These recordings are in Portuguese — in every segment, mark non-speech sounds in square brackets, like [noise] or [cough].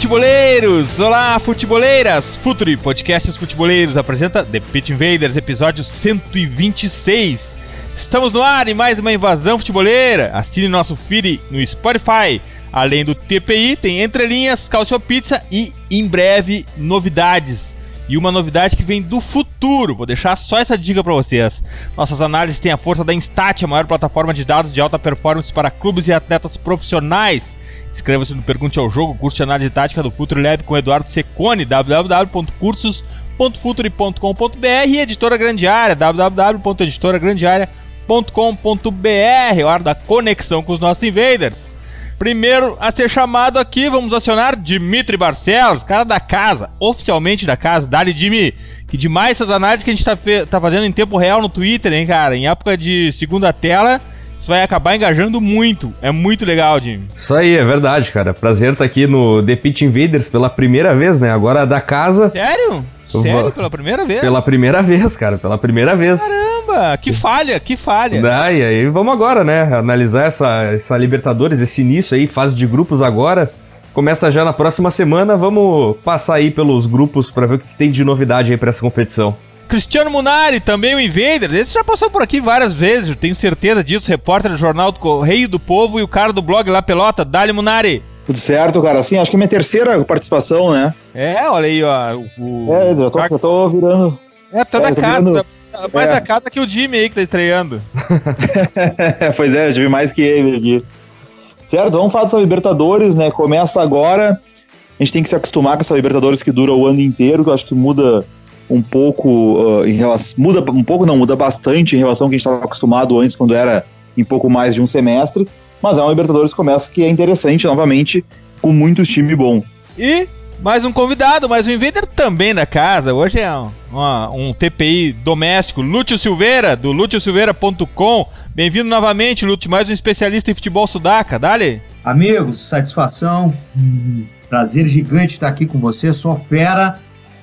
Futeboleiros! Olá, futeboleiras! Futuri, podcasts futeboleiros, apresenta The Pit Invaders, episódio 126. Estamos no ar em mais uma invasão futeboleira. Assine nosso feed no Spotify. Além do TPI, tem entrelinhas, calcio pizza e, em breve, novidades. E uma novidade que vem do futuro. Vou deixar só essa dica para vocês. Nossas análises têm a força da Instat, a maior plataforma de dados de alta performance para clubes e atletas profissionais. Inscreva-se no Pergunte ao Jogo, curso de análise tática do Futuro Lab com Eduardo Secone, www.cursos.futuri.com.br e Editora Grande Área, www.editoragrandearea.com.br, hora da conexão com os nossos invaders. Primeiro a ser chamado aqui, vamos acionar Dimitri Barcelos, cara da casa, oficialmente da casa. Dali, Jimmy, que demais essas análises que a gente tá, tá fazendo em tempo real no Twitter, hein, cara? Em época de segunda tela, isso vai acabar engajando muito. É muito legal, Jimmy. Isso aí, é verdade, cara. Prazer estar tá aqui no The Pitch Invaders pela primeira vez, né? Agora da casa. Sério? Sério? Pela primeira vez? Pela primeira vez, cara. Pela primeira vez. Caramba, que falha, que falha. Ah, e aí vamos agora, né? Analisar essa, essa Libertadores, esse início aí, fase de grupos agora. Começa já na próxima semana. Vamos passar aí pelos grupos para ver o que tem de novidade aí para essa competição. Cristiano Munari, também o Invader. Esse já passou por aqui várias vezes, tenho certeza disso. Repórter do Jornal do Correio do Povo e o cara do blog lá Pelota. Dali Munari. Tudo certo, cara. Sim, acho que é minha terceira participação, né? É, olha aí, ó. O... É, eu tô, eu tô virando. É, tá é, da casa. Virando... Mais é. da casa que o Jimmy aí que tá estreando. [laughs] pois é, eu tive mais que ele aqui. Certo, vamos falar dessa Libertadores, né? Começa agora. A gente tem que se acostumar com essa Libertadores que dura o ano inteiro, que eu acho que muda um pouco uh, em relação. Muda um pouco, não, muda bastante em relação ao que a gente estava acostumado antes, quando era em pouco mais de um semestre. Mas é uma Libertadores que começa que é interessante, novamente, com muitos times bom. E mais um convidado, mais um invader também da casa. Hoje é um, uma, um TPI doméstico, Lúcio Silveira, do lúciosilveira.com. Bem-vindo novamente, Lúcio, mais um especialista em futebol sudaca. Dale! Amigos, satisfação, prazer gigante estar aqui com você. Sou fera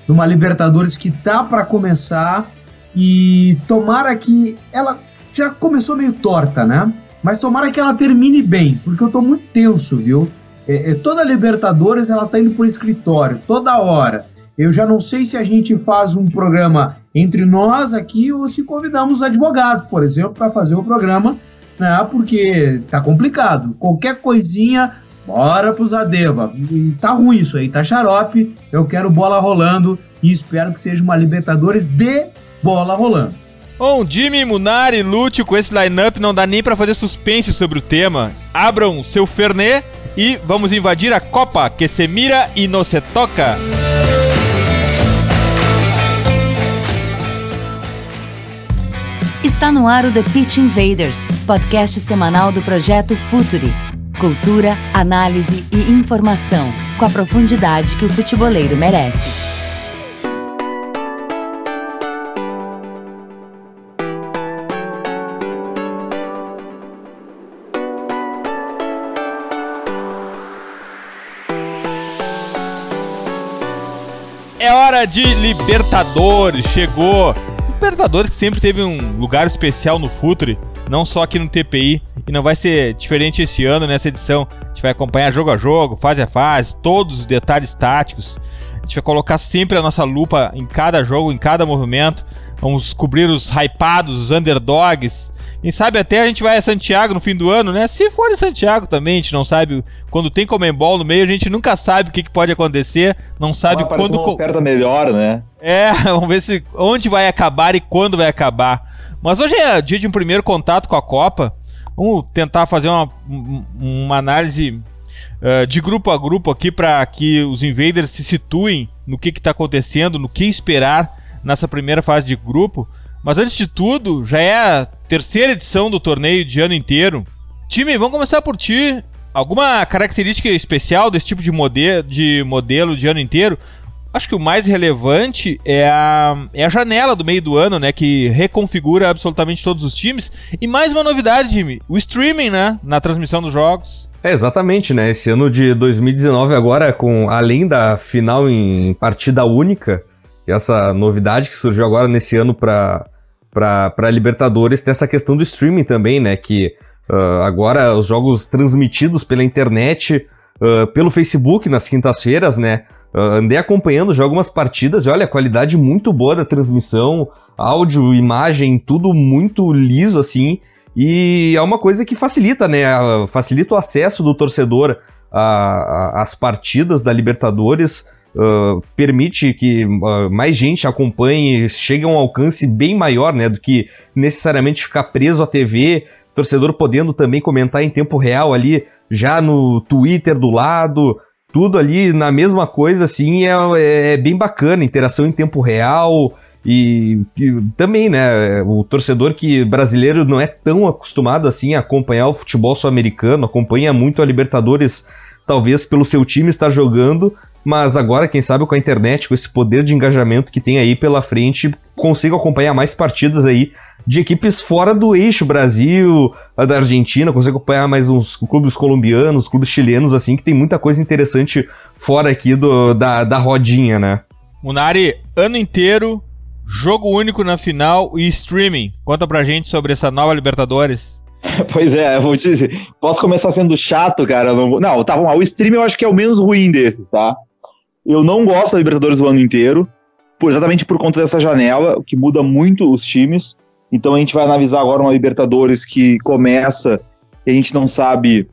numa Libertadores que tá para começar e tomara que ela já começou meio torta, né? Mas tomara que ela termine bem, porque eu tô muito tenso, viu? É, é, toda Libertadores ela tá indo por escritório, toda hora. Eu já não sei se a gente faz um programa entre nós aqui ou se convidamos advogados, por exemplo, para fazer o programa, né? Porque tá complicado. Qualquer coisinha, bora pro Zadeva. E tá ruim isso aí, tá xarope. Eu quero bola rolando e espero que seja uma Libertadores de bola rolando. Bom, Jimmy, Munari, Lúcio, com esse lineup não dá nem para fazer suspense sobre o tema. Abram seu Fernet e vamos invadir a Copa que se mira e não se toca. Está no ar o The Pitch Invaders, podcast semanal do projeto Futuri. Cultura, análise e informação, com a profundidade que o futeboleiro merece. É hora de Libertadores, chegou! Libertadores que sempre teve um lugar especial no Futre, não só aqui no TPI, e não vai ser diferente esse ano nessa edição. A gente vai acompanhar jogo a jogo, fase a fase, todos os detalhes táticos. A gente vai colocar sempre a nossa lupa em cada jogo, em cada movimento. Vamos cobrir os hypados, os underdogs, quem sabe até a gente vai a Santiago no fim do ano, né? Se for em Santiago também, a gente não sabe. Quando tem Comembol no meio, a gente nunca sabe o que, que pode acontecer, não sabe vai quando. Uma oferta melhor, né? É, [laughs] vamos ver se onde vai acabar e quando vai acabar. Mas hoje é dia de um primeiro contato com a Copa. Vamos tentar fazer uma, uma análise uh, de grupo a grupo aqui para que os invaders se situem no que está acontecendo, no que esperar nessa primeira fase de grupo. Mas antes de tudo, já é a terceira edição do torneio de ano inteiro. Time, vamos começar por ti. Alguma característica especial desse tipo de, mode de modelo de ano inteiro? Acho que o mais relevante é a, é a janela do meio do ano, né? Que reconfigura absolutamente todos os times. E mais uma novidade, Jimmy: o streaming, né? Na transmissão dos jogos. É, exatamente, né? Esse ano de 2019 agora, com além da final em partida única, essa novidade que surgiu agora nesse ano para para Libertadores, tem essa questão do streaming também, né? Que uh, agora os jogos transmitidos pela internet, uh, pelo Facebook nas quintas-feiras, né? Andei acompanhando já algumas partidas e olha, qualidade muito boa da transmissão, áudio, imagem, tudo muito liso assim. E é uma coisa que facilita, né? Facilita o acesso do torcedor às partidas da Libertadores. Uh, permite que uh, mais gente acompanhe, chegue a um alcance bem maior, né, do que necessariamente ficar preso à TV, torcedor podendo também comentar em tempo real ali, já no Twitter do lado, tudo ali na mesma coisa, assim, é, é bem bacana, interação em tempo real, e, e, também, né, o torcedor que brasileiro não é tão acostumado assim a acompanhar o futebol sul-americano, acompanha muito a Libertadores, talvez pelo seu time estar jogando, mas agora, quem sabe, com a internet, com esse poder de engajamento que tem aí pela frente, consigo acompanhar mais partidas aí de equipes fora do eixo Brasil, da Argentina, consigo acompanhar mais uns clubes colombianos, clubes chilenos, assim, que tem muita coisa interessante fora aqui do, da, da rodinha, né? Munari, ano inteiro, jogo único na final e streaming. Conta pra gente sobre essa nova Libertadores. [laughs] Pois é, eu vou te dizer. Posso começar sendo chato, cara? Não, não tá bom. O streaming eu acho que é o menos ruim desses, tá? Eu não gosto da Libertadores o ano inteiro, por, exatamente por conta dessa janela, que muda muito os times. Então a gente vai analisar agora uma Libertadores que começa e a gente não sabe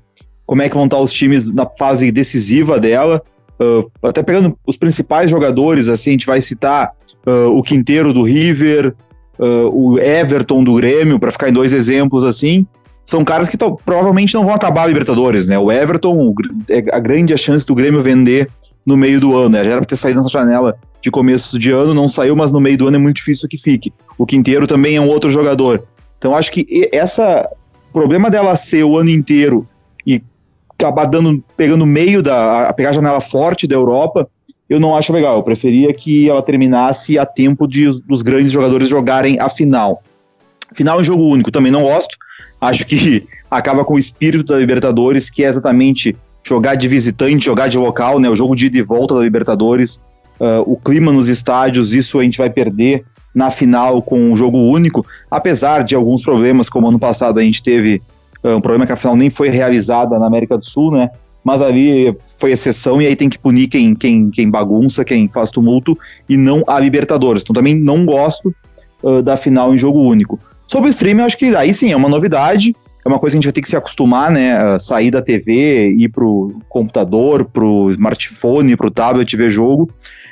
como é que vão estar os times na fase decisiva dela. Uh, até pegando os principais jogadores, assim, a gente vai citar uh, o Quinteiro do River, uh, o Everton do Grêmio, para ficar em dois exemplos assim. São caras que provavelmente não vão acabar a Libertadores, né? O Everton, o, é a grande chance do Grêmio vender no meio do ano. Né? Já era para ter saído nessa janela de começo de ano, não saiu, mas no meio do ano é muito difícil que fique. O Quinteiro também é um outro jogador. Então acho que essa o problema dela ser o ano inteiro e acabar dando, pegando meio da. A pegar a janela forte da Europa, eu não acho legal. Eu preferia que ela terminasse a tempo de dos grandes jogadores jogarem a final. Final em jogo único, também não gosto. Acho que [laughs] acaba com o espírito da Libertadores, que é exatamente jogar de visitante, jogar de local, né? O jogo de ida e volta da Libertadores, uh, o clima nos estádios, isso a gente vai perder na final com um jogo único, apesar de alguns problemas, como ano passado a gente teve uh, um problema que a final nem foi realizada na América do Sul, né? Mas ali foi exceção e aí tem que punir quem, quem, quem bagunça, quem faz tumulto e não a Libertadores. Então também não gosto uh, da final em jogo único. Sobre o streaming, acho que aí sim é uma novidade é uma coisa que a gente vai ter que se acostumar, né? Sair da TV, ir pro computador, pro smartphone, pro tablet ver jogo.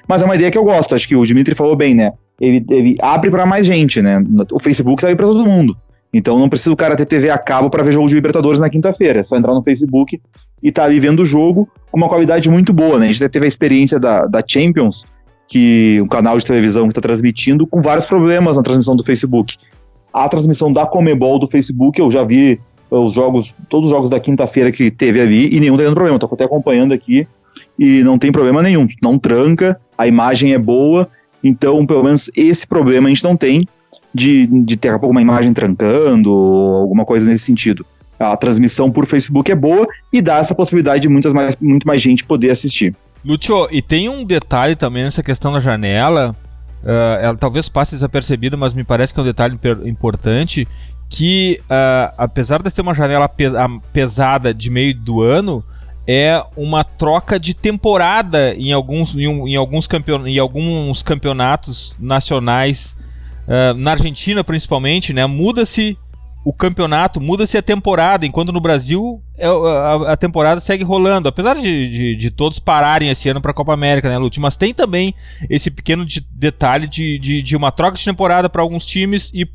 Mas é uma ideia que eu gosto. Acho que o Dimitri falou bem, né? Ele, ele abre para mais gente, né? O Facebook tá aí para todo mundo. Então não precisa o cara ter TV a cabo para ver jogo de Libertadores na quinta-feira. É só entrar no Facebook e tá ali vendo o jogo com uma qualidade muito boa, né? A gente teve a experiência da, da Champions, que um canal de televisão que está transmitindo, com vários problemas na transmissão do Facebook a transmissão da Comebol do Facebook, eu já vi os jogos, todos os jogos da quinta-feira que teve ali e nenhum tá tendo problema. Tô até acompanhando aqui e não tem problema nenhum. Não tranca, a imagem é boa, então pelo menos esse problema a gente não tem de, de ter uma imagem trancando alguma coisa nesse sentido. A transmissão por Facebook é boa e dá essa possibilidade de muitas mais, muito mais gente poder assistir. Lúcio, e tem um detalhe também nessa questão da janela, uh, ela talvez passe desapercebida, mas me parece que é um detalhe importante, que uh, apesar de ter uma janela pe pesada de meio do ano, é uma troca de temporada em alguns, em, em alguns, campeon em alguns campeonatos nacionais, uh, na Argentina principalmente, né? Muda-se o campeonato, muda-se a temporada, enquanto no Brasil é, a, a, temporada segue rolando, apesar de, de, de todos pararem esse ano para a Copa América, né, Lute? Mas tem também esse pequeno de, detalhe de, de, uma troca de temporada para alguns times e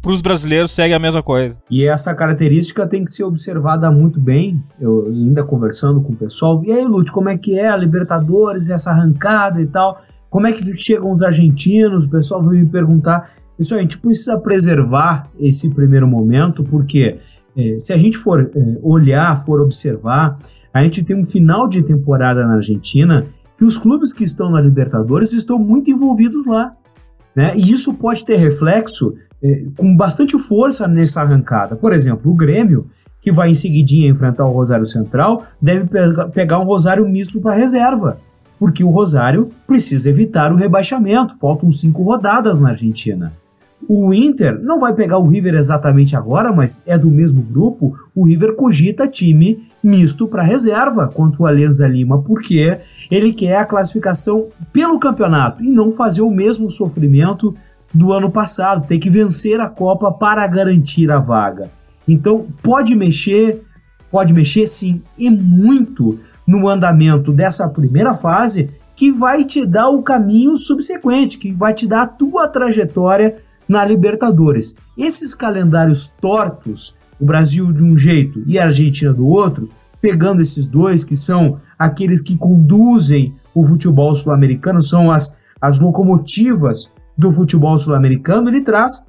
para os brasileiros segue a mesma coisa. E essa característica tem que ser observada muito bem, eu ainda conversando com o pessoal. E aí, Lute, como é que é a Libertadores, essa arrancada e tal? Como é que chegam os argentinos? O pessoal veio me perguntar. Isso a gente precisa preservar esse primeiro momento, porque é, se a gente for é, olhar, for observar, a gente tem um final de temporada na Argentina que os clubes que estão na Libertadores estão muito envolvidos lá. Né? E isso pode ter reflexo é, com bastante força nessa arrancada. Por exemplo, o Grêmio, que vai em seguidinha enfrentar o Rosário Central, deve pega, pegar um Rosário misto para reserva, porque o Rosário precisa evitar o rebaixamento. Faltam cinco rodadas na Argentina. O Inter não vai pegar o River exatamente agora, mas é do mesmo grupo. O River cogita time misto para reserva contra o Alianza Lima, porque ele quer a classificação pelo campeonato e não fazer o mesmo sofrimento do ano passado, ter que vencer a Copa para garantir a vaga. Então, pode mexer, pode mexer sim, e muito no andamento dessa primeira fase, que vai te dar o caminho subsequente, que vai te dar a tua trajetória na Libertadores. Esses calendários tortos, o Brasil de um jeito e a Argentina do outro, pegando esses dois que são aqueles que conduzem o futebol sul-americano, são as, as locomotivas do futebol sul-americano, ele traz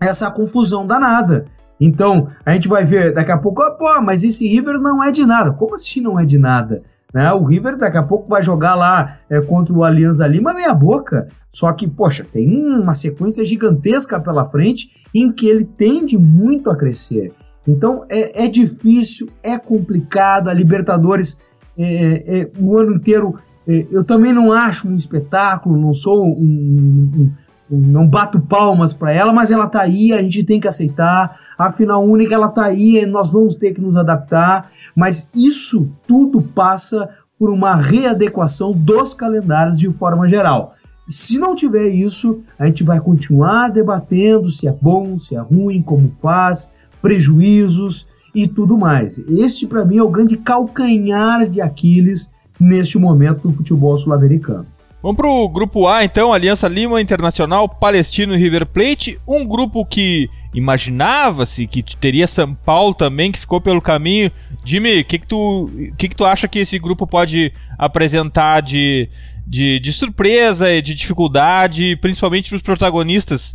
essa confusão danada. Então, a gente vai ver daqui a pouco, oh, pô, mas esse River não é de nada. Como assim não é de nada? Né? O River daqui a pouco vai jogar lá é, contra o Alianza Lima meia boca. Só que, poxa, tem uma sequência gigantesca pela frente em que ele tende muito a crescer. Então é, é difícil, é complicado. A Libertadores é, é, é o ano inteiro é, eu também não acho um espetáculo, não sou um, um, um não bato palmas para ela, mas ela tá aí, a gente tem que aceitar. A final única ela tá aí, nós vamos ter que nos adaptar, mas isso tudo passa por uma readequação dos calendários de forma geral. Se não tiver isso, a gente vai continuar debatendo se é bom, se é ruim, como faz, prejuízos e tudo mais. Este para mim é o grande calcanhar de Aquiles neste momento do futebol sul-americano. Vamos para o grupo A, então, Aliança Lima Internacional, Palestino e River Plate. Um grupo que imaginava-se que teria São Paulo também, que ficou pelo caminho. Jimmy, o que, que, tu, que, que tu acha que esse grupo pode apresentar de, de, de surpresa e de dificuldade, principalmente para os protagonistas,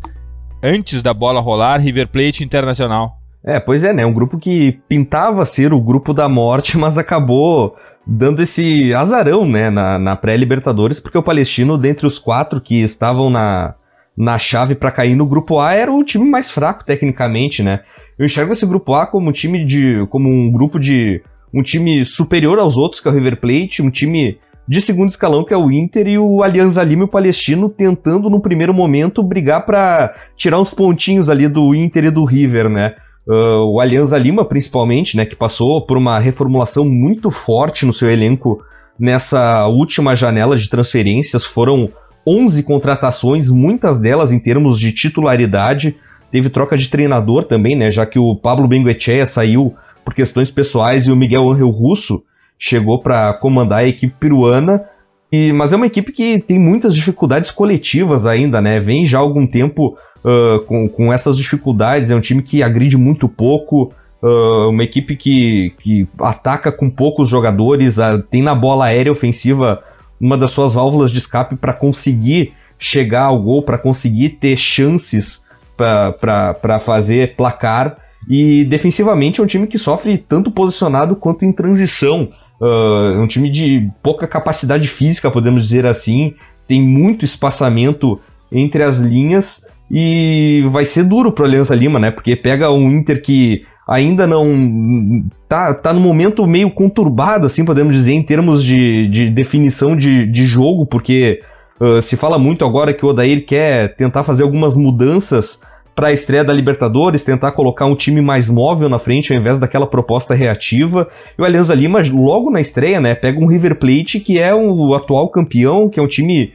antes da bola rolar, River Plate Internacional? É, pois é, né? Um grupo que pintava ser o grupo da morte, [laughs] mas acabou dando esse azarão, né, na, na pré-Libertadores, porque o Palestino, dentre os quatro que estavam na, na chave para cair no grupo A, era o time mais fraco tecnicamente, né? Eu enxergo esse grupo A como um time de. como um grupo de. um time superior aos outros, que é o River Plate, um time de segundo escalão, que é o Inter, e o Alianza Lima e o Palestino tentando, no primeiro momento, brigar para tirar uns pontinhos ali do Inter e do River, né? Uh, o Alianza Lima, principalmente, né, que passou por uma reformulação muito forte no seu elenco nessa última janela de transferências. Foram 11 contratações, muitas delas em termos de titularidade. Teve troca de treinador também, né, já que o Pablo Benguechea saiu por questões pessoais e o Miguel Angel Russo chegou para comandar a equipe peruana. E, mas é uma equipe que tem muitas dificuldades coletivas ainda, né? Vem já há algum tempo uh, com, com essas dificuldades. É um time que agride muito pouco, uh, uma equipe que, que ataca com poucos jogadores, uh, tem na bola aérea ofensiva uma das suas válvulas de escape para conseguir chegar ao gol, para conseguir ter chances para fazer placar. E defensivamente é um time que sofre tanto posicionado quanto em transição. Uh, é um time de pouca capacidade física, podemos dizer assim. Tem muito espaçamento entre as linhas e vai ser duro pro Aliança Lima, né? Porque pega um Inter que ainda não. tá, tá no momento meio conturbado, assim, podemos dizer, em termos de, de definição de, de jogo, porque uh, se fala muito agora que o Odair quer tentar fazer algumas mudanças para a estreia da Libertadores, tentar colocar um time mais móvel na frente ao invés daquela proposta reativa. E o Alianza Lima, logo na estreia, né, pega um River Plate que é o atual campeão, que é um time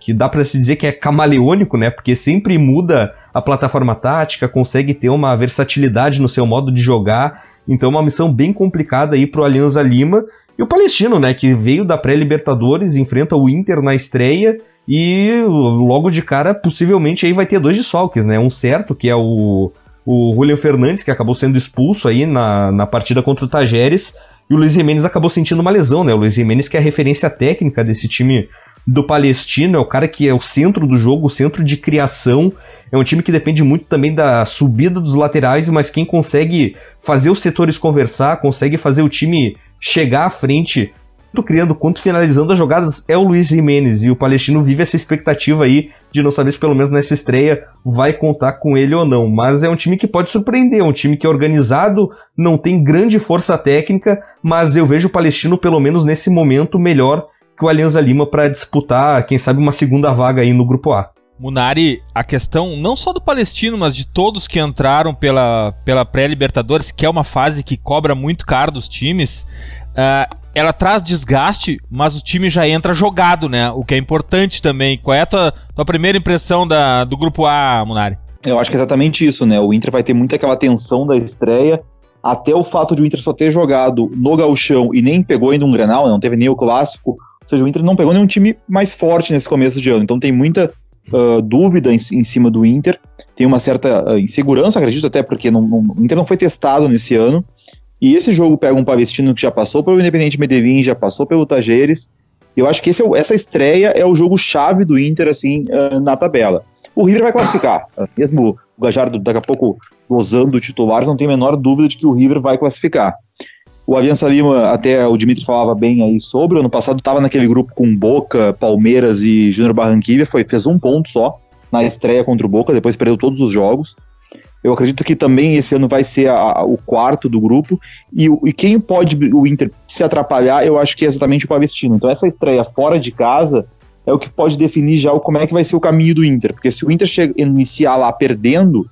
que dá para se dizer que é camaleônico, né? Porque sempre muda a plataforma tática, consegue ter uma versatilidade no seu modo de jogar. Então, uma missão bem complicada aí pro Alianza Lima. E o Palestino, né? Que veio da pré-Libertadores, enfrenta o Inter na estreia. E logo de cara, possivelmente aí vai ter dois desfalques, né? Um certo, que é o, o Julian Fernandes, que acabou sendo expulso aí na, na partida contra o Tajeres. E o Luiz Jimenez acabou sentindo uma lesão, né? O Luiz Jimenez, que é a referência técnica desse time do Palestino, é o cara que é o centro do jogo, o centro de criação. É um time que depende muito também da subida dos laterais, mas quem consegue fazer os setores conversar, consegue fazer o time chegar à frente criando quanto finalizando as jogadas é o Luiz Jimenez. E o Palestino vive essa expectativa aí de não saber se pelo menos nessa estreia vai contar com ele ou não. Mas é um time que pode surpreender, é um time que é organizado, não tem grande força técnica, mas eu vejo o Palestino pelo menos nesse momento melhor que o Alianza Lima para disputar, quem sabe, uma segunda vaga aí no grupo A. Munari, a questão não só do Palestino, mas de todos que entraram pela, pela pré-Libertadores, que é uma fase que cobra muito caro dos times, uh, ela traz desgaste, mas o time já entra jogado, né? O que é importante também. Qual é a tua, tua primeira impressão da, do grupo A, Munari? Eu acho que é exatamente isso, né? O Inter vai ter muito aquela tensão da estreia, até o fato de o Inter só ter jogado no gauchão e nem pegou ainda um Grenal, né? não teve nem o clássico, ou seja, o Inter não pegou nenhum time mais forte nesse começo de ano, então tem muita uh, dúvida em, em, cima do Inter, tem uma certa uh, insegurança, acredito até, porque não, não, o Inter não foi testado nesse ano. E esse jogo pega um Palestino que já passou pelo Independente Medellín, já passou pelo Tajeres. Eu acho que é, essa estreia é o jogo chave do Inter, assim, uh, na tabela. O River vai classificar. [coughs] Mesmo o Gajardo daqui a pouco gozando titulares, não tem a menor dúvida de que o River vai classificar. O Aviança Lima, até o Dimitri falava bem aí sobre, ano passado estava naquele grupo com Boca, Palmeiras e Júnior Barranquilla, foi, fez um ponto só na estreia contra o Boca, depois perdeu todos os jogos. Eu acredito que também esse ano vai ser a, a, o quarto do grupo. E, e, quem pode o Inter se atrapalhar, eu acho que é exatamente o Palestino. Então essa estreia fora de casa é o que pode definir já o, como é que vai ser o caminho do Inter. Porque se o Inter chega, iniciar lá perdendo,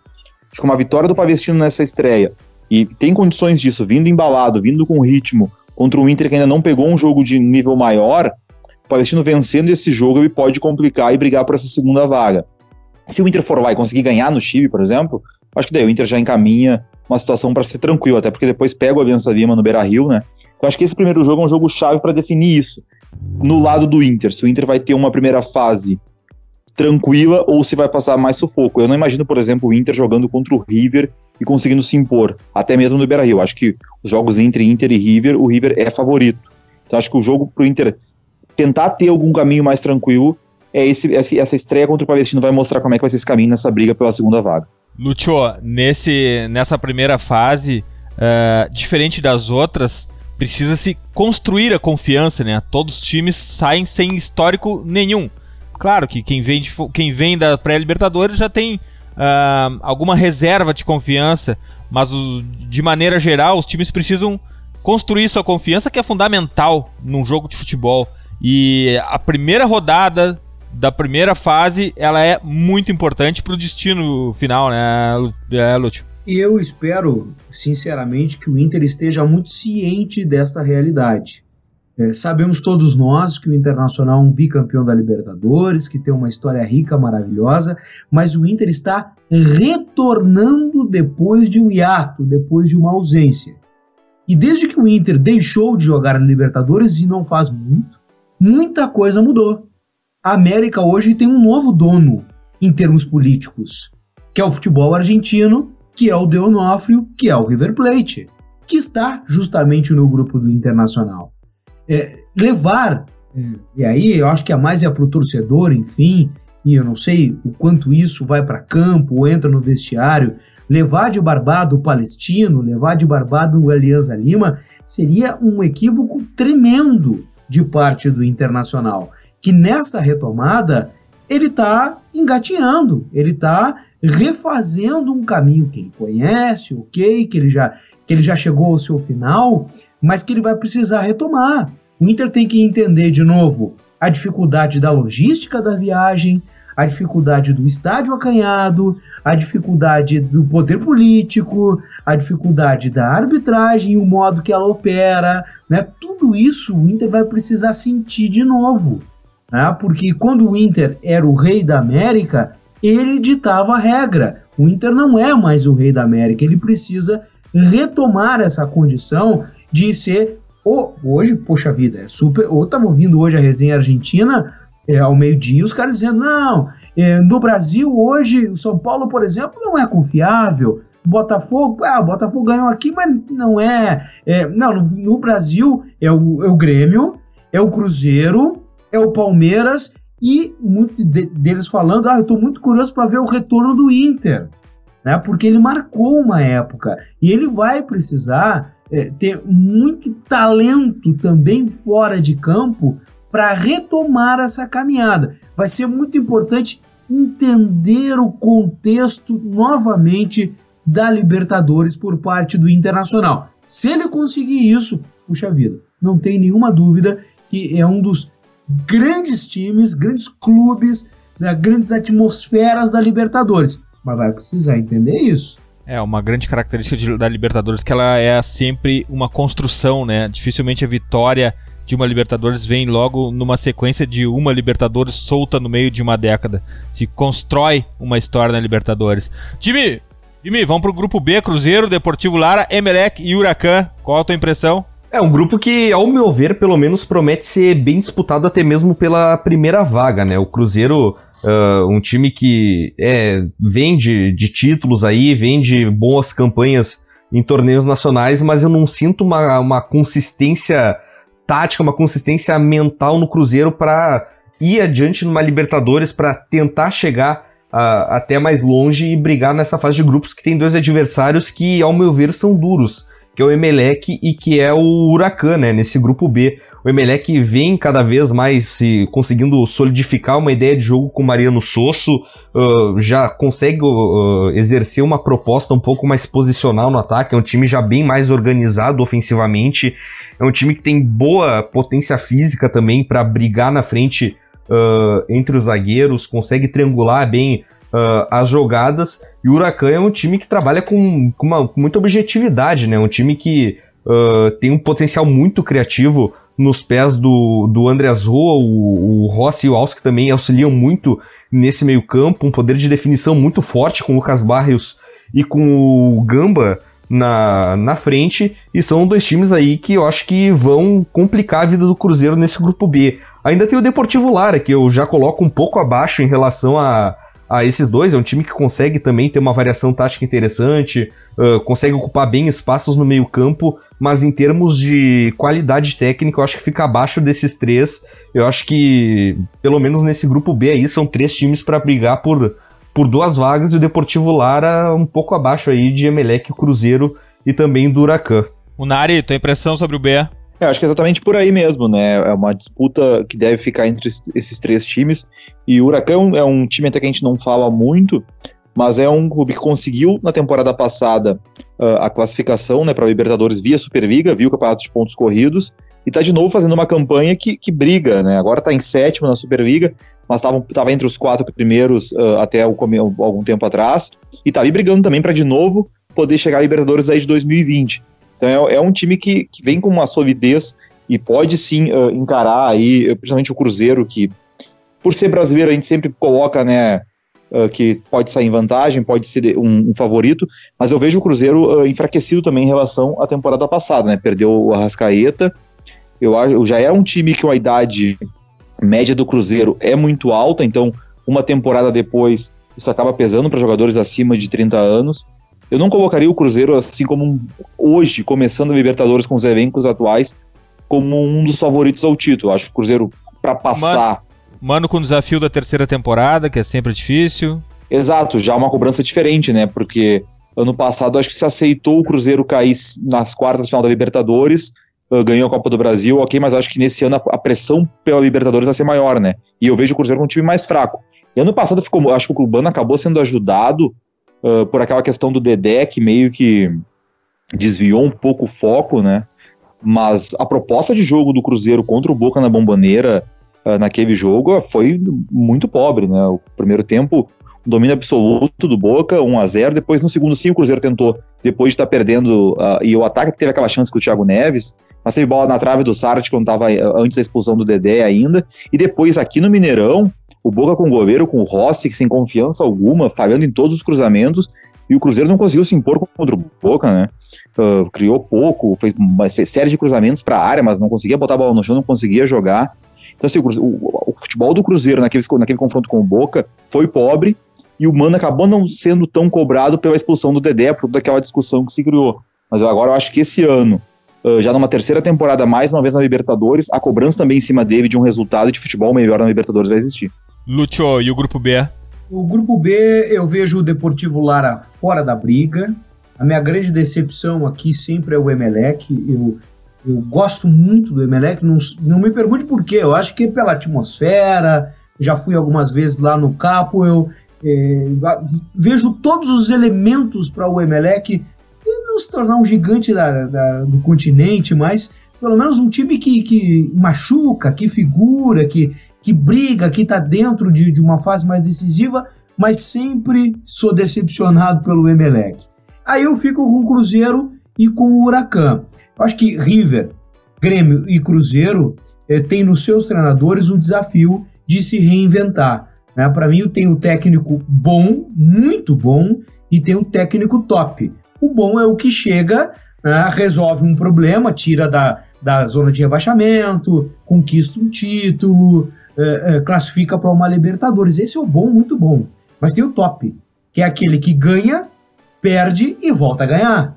acho que uma vitória do Palestino nessa estreia e tem condições disso, vindo embalado, vindo com ritmo, contra o Inter que ainda não pegou um jogo de nível maior, o Palestino vencendo esse jogo ele pode complicar e brigar por essa segunda vaga. Se o Inter for lá e conseguir ganhar no Chile, por exemplo, acho que daí o Inter já encaminha uma situação para ser tranquilo, até porque depois pega o Aliança Lima no Beira-Rio, né? Então acho que esse primeiro jogo é um jogo chave para definir isso. No lado do Inter, se o Inter vai ter uma primeira fase tranquila ou se vai passar mais sufoco. Eu não imagino, por exemplo, o Inter jogando contra o River e conseguindo se impor, até mesmo no Beira-Rio. Acho que os jogos entre Inter e River, o River é favorito. Então acho que o jogo pro Inter tentar ter algum caminho mais tranquilo, é esse, essa estreia contra o Palestino vai mostrar como é que vai ser esse caminho nessa briga pela segunda vaga. Lúcio, nesse, nessa primeira fase, uh, diferente das outras, precisa-se construir a confiança, né? Todos os times saem sem histórico nenhum. Claro que quem vem, de, quem vem da pré-Libertadores já tem uh, alguma reserva de confiança, mas o, de maneira geral os times precisam construir sua confiança, que é fundamental num jogo de futebol. E a primeira rodada da primeira fase ela é muito importante para o destino final, né, é, Lúcio? Eu espero, sinceramente, que o Inter esteja muito ciente desta realidade. É, sabemos todos nós que o Internacional é um bicampeão da Libertadores, que tem uma história rica, maravilhosa, mas o Inter está retornando depois de um hiato, depois de uma ausência. E desde que o Inter deixou de jogar Libertadores, e não faz muito, muita coisa mudou. A América hoje tem um novo dono em termos políticos, que é o futebol argentino, que é o De Onofrio, que é o River Plate, que está justamente no grupo do Internacional é, levar, é, e aí eu acho que a mais é para o torcedor, enfim, e eu não sei o quanto isso vai para campo ou entra no vestiário, levar de barbado o palestino, levar de barbado o Alianza Lima, seria um equívoco tremendo de parte do Internacional, que nessa retomada ele está engatinhando, ele está refazendo um caminho que ele conhece, ok, que ele já que ele já chegou ao seu final, mas que ele vai precisar retomar. O Inter tem que entender de novo a dificuldade da logística da viagem, a dificuldade do estádio acanhado, a dificuldade do poder político, a dificuldade da arbitragem o modo que ela opera, né? Tudo isso o Inter vai precisar sentir de novo, né? Porque quando o Inter era o rei da América, ele ditava a regra. O Inter não é mais o rei da América, ele precisa retomar essa condição de ser o, hoje, poxa vida, é super. Ou estava ouvindo hoje a resenha argentina é, ao meio-dia, os caras dizendo: não, é, no Brasil hoje, o São Paulo, por exemplo, não é confiável. Botafogo, ah, o Botafogo ganhou aqui, mas não é. é não, no, no, Brasil é o, é o Grêmio, é o Cruzeiro, é o Palmeiras e muitos de, deles falando: ah, eu estou muito curioso para ver o retorno do Inter né? Porque ele marcou uma época e ele vai precisar é, ter muito talento também fora de campo para retomar essa caminhada. Vai ser muito importante entender o contexto novamente da Libertadores por parte do Internacional. Se ele conseguir isso, puxa vida, não tem nenhuma dúvida que é um dos grandes times, grandes clubes, né, grandes atmosferas da Libertadores. Mas vai precisar entender isso. É, uma grande característica de, da Libertadores que ela é sempre uma construção, né? Dificilmente a vitória de uma Libertadores vem logo numa sequência de uma Libertadores solta no meio de uma década. Se constrói uma história na Libertadores. Time, time, vamos pro grupo B, Cruzeiro, Deportivo Lara, Emelec e Huracan. Qual a tua impressão? É um grupo que, ao meu ver, pelo menos promete ser bem disputado até mesmo pela primeira vaga, né? O Cruzeiro Uh, um time que é, vem de, de, títulos aí, vem de boas campanhas em torneios nacionais, mas eu não sinto uma, uma consistência tática, uma consistência mental no Cruzeiro para ir adiante numa Libertadores, para tentar chegar até mais longe e brigar nessa fase de grupos que tem dois adversários que, ao meu ver, são duros, que é o Emelec e que é o Huracan, né, nesse grupo B. O Emelec vem cada vez mais se conseguindo solidificar uma ideia de jogo com o Mariano Sosso, uh, já consegue uh, exercer uma proposta um pouco mais posicional no ataque, é um time já bem mais organizado ofensivamente, é um time que tem boa potência física também para brigar na frente uh, entre os zagueiros, consegue triangular bem Uh, as jogadas. E o Huracan é um time que trabalha com, com, uma, com muita objetividade, né? Um time que uh, tem um potencial muito criativo nos pés do, do Andreas Roa, o, o Rossi e o Alski também auxiliam muito nesse meio campo, um poder de definição muito forte com o Lucas Barrios e com o Gamba na, na frente, e são dois times aí que eu acho que vão complicar a vida do Cruzeiro nesse grupo B. Ainda tem o Deportivo Lara, que eu já coloco um pouco abaixo em relação a, a esses dois. É um time que consegue também ter uma variação tática interessante, uh, consegue ocupar bem espaços no meio-campo, mas em termos de qualidade técnica, eu acho que fica abaixo desses três. Eu acho que, pelo menos nesse grupo B aí, são três times para brigar por, por duas vagas e o Deportivo Lara um pouco abaixo aí de Emelec, Cruzeiro e também do Huracan. O Nari, tua impressão sobre o B? É, acho que é exatamente por aí mesmo, né? É uma disputa que deve ficar entre esses três times. E o Huracão é um time até que a gente não fala muito, mas é um clube que conseguiu na temporada passada uh, a classificação né, para a Libertadores via Superliga, viu o campeonato de pontos corridos, e está de novo fazendo uma campanha que, que briga, né? Agora está em sétimo na Superliga, mas estava entre os quatro primeiros uh, até o, algum tempo atrás, e está ali brigando também para de novo poder chegar à Libertadores aí de 2020. Então é, é um time que, que, vem com uma solidez e pode sim uh, encarar aí, principalmente o Cruzeiro, que por ser brasileiro a gente sempre coloca, né, uh, que pode sair em vantagem, pode ser um, um favorito, mas eu vejo o Cruzeiro uh, enfraquecido também em relação à temporada passada, né, perdeu o Arrascaeta, eu, eu já era um time que a idade média do Cruzeiro é muito alta, então uma temporada depois isso acaba pesando para jogadores acima de 30 anos, eu não colocaria o Cruzeiro, assim como hoje, começando a Libertadores com os elencos atuais, como um dos favoritos ao título. Acho que o Cruzeiro, para passar. Mano, mano, com o desafio da terceira temporada, que é sempre difícil. Exato, já uma cobrança diferente, né? Porque ano passado acho que se aceitou o Cruzeiro cair nas quartas de final da Libertadores, uh, ganhou a Copa do Brasil, ok, mas acho que nesse ano a, a, pressão pela Libertadores vai ser maior, né? E eu vejo o Cruzeiro com um time mais fraco. E ano passado ficou, acho que o Cubano acabou sendo ajudado uh, por aquela questão do Dedé, que meio que desviou um pouco o foco, né? Mas a proposta de jogo do Cruzeiro contra o Boca na Bombaneira uh, naquele jogo foi muito pobre, né? O primeiro tempo, domínio absoluto do Boca, 1 a 0 Depois, no segundo, sim, o Cruzeiro tentou, depois de estar perdendo, uh, e o ataque teve aquela chance com o Thiago Neves, mas teve bola na trave do Sart quando estava antes da expulsão do Dedé ainda. E depois, aqui no Mineirão, o Boca com o goleiro, com o Rossi, sem confiança alguma, falhando em todos os cruzamentos, e o Cruzeiro não conseguiu se impor contra o Boca, né? Uh, criou pouco, fez uma série de cruzamentos para a área, mas não conseguia botar a bola no chão, não conseguia jogar. Então, assim, o, o, o, futebol do Cruzeiro naquele, naquele confronto com o Boca foi pobre, e o Mano acabou não sendo tão cobrado pela expulsão do Dedé, por daquela discussão que se criou. Mas agora eu acho que esse ano, uh, já numa terceira temporada, mais uma vez na Libertadores, a cobrança também em cima dele de um resultado de futebol melhor na Libertadores vai existir. Lúcio, e o grupo B? O grupo B eu vejo o Deportivo Lara fora da briga. A minha grande decepção aqui sempre é o Emelec. Eu, eu gosto muito do Emelec, não, não me pergunte por quê. Eu acho que é pela atmosfera. Já fui algumas vezes lá no Capo. Eu é, vejo todos os elementos para o Emelec não se tornar um gigante da, da, do continente, mas pelo menos um time que, que machuca, que figura, que, que briga, que está dentro de, de uma fase mais decisiva, mas sempre sou decepcionado pelo Emelec. Aí eu fico com o Cruzeiro e com o Huracan. Eu acho que River, Grêmio e Cruzeiro eh, têm nos seus treinadores o desafio de se reinventar. Né? Para mim, tem um técnico bom, muito bom, e tem um técnico top. O bom é o que chega, né, resolve um problema, tira da, da zona de rebaixamento, conquista um título, é, classifica para uma Libertadores. Esse é o bom, muito bom. Mas tem o top, que é aquele que ganha, perde e volta a ganhar.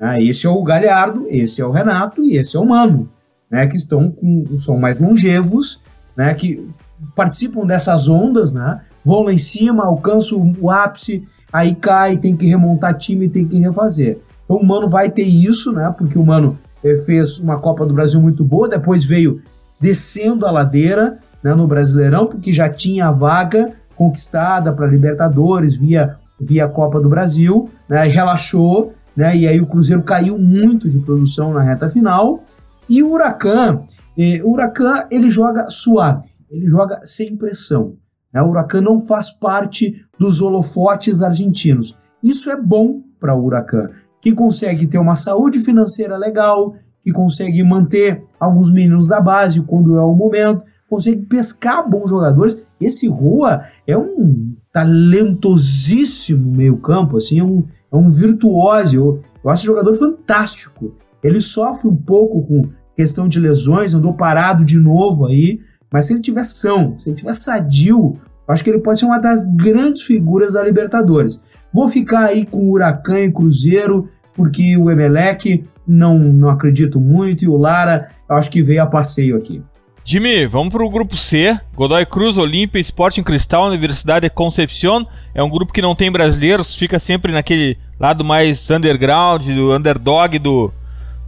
Ah, esse é o Galhardo, esse é o Renato e esse é o Mano, né, que estão com, são mais longevos, né, que participam dessas ondas, né, vão lá em cima, alcançam o ápice, aí cai, tem que remontar time, tem que refazer. Então o Mano vai ter isso, né? Porque o Mano eh, fez uma Copa do Brasil muito boa, depois veio descendo a ladeira né, no Brasileirão, porque já tinha a vaga conquistada para Libertadores via, via Copa do Brasil, né, relaxou, né, e aí o Cruzeiro caiu muito de produção na reta final. E o Huracan, eh, o Huracan ele joga suave, ele joga sem pressão. Né? O Huracan não faz parte dos holofotes argentinos. Isso é bom para o Huracan, que consegue ter uma saúde financeira legal, que consegue manter alguns meninos da base quando é o momento, consegue pescar bons jogadores. Esse Rua é um talentosíssimo meio-campo, assim, é um, é um virtuoso. Eu, eu acho jogador fantástico. Ele sofre um pouco com questão de lesões, andou parado de novo aí, mas se ele tiver são, se ele tiver sadio, acho que ele pode ser uma das grandes figuras da Libertadores. Vou ficar aí com o Huracan e Cruzeiro, porque o Emelec não, não acredito muito e o Lara acho que veio a passeio aqui. Jimmy, vamos para o grupo C. Godoy Cruz, Olímpia, Sporting Cristal, Universidade de Concepción. É um grupo que não tem brasileiros, fica sempre naquele lado mais underground, do underdog do,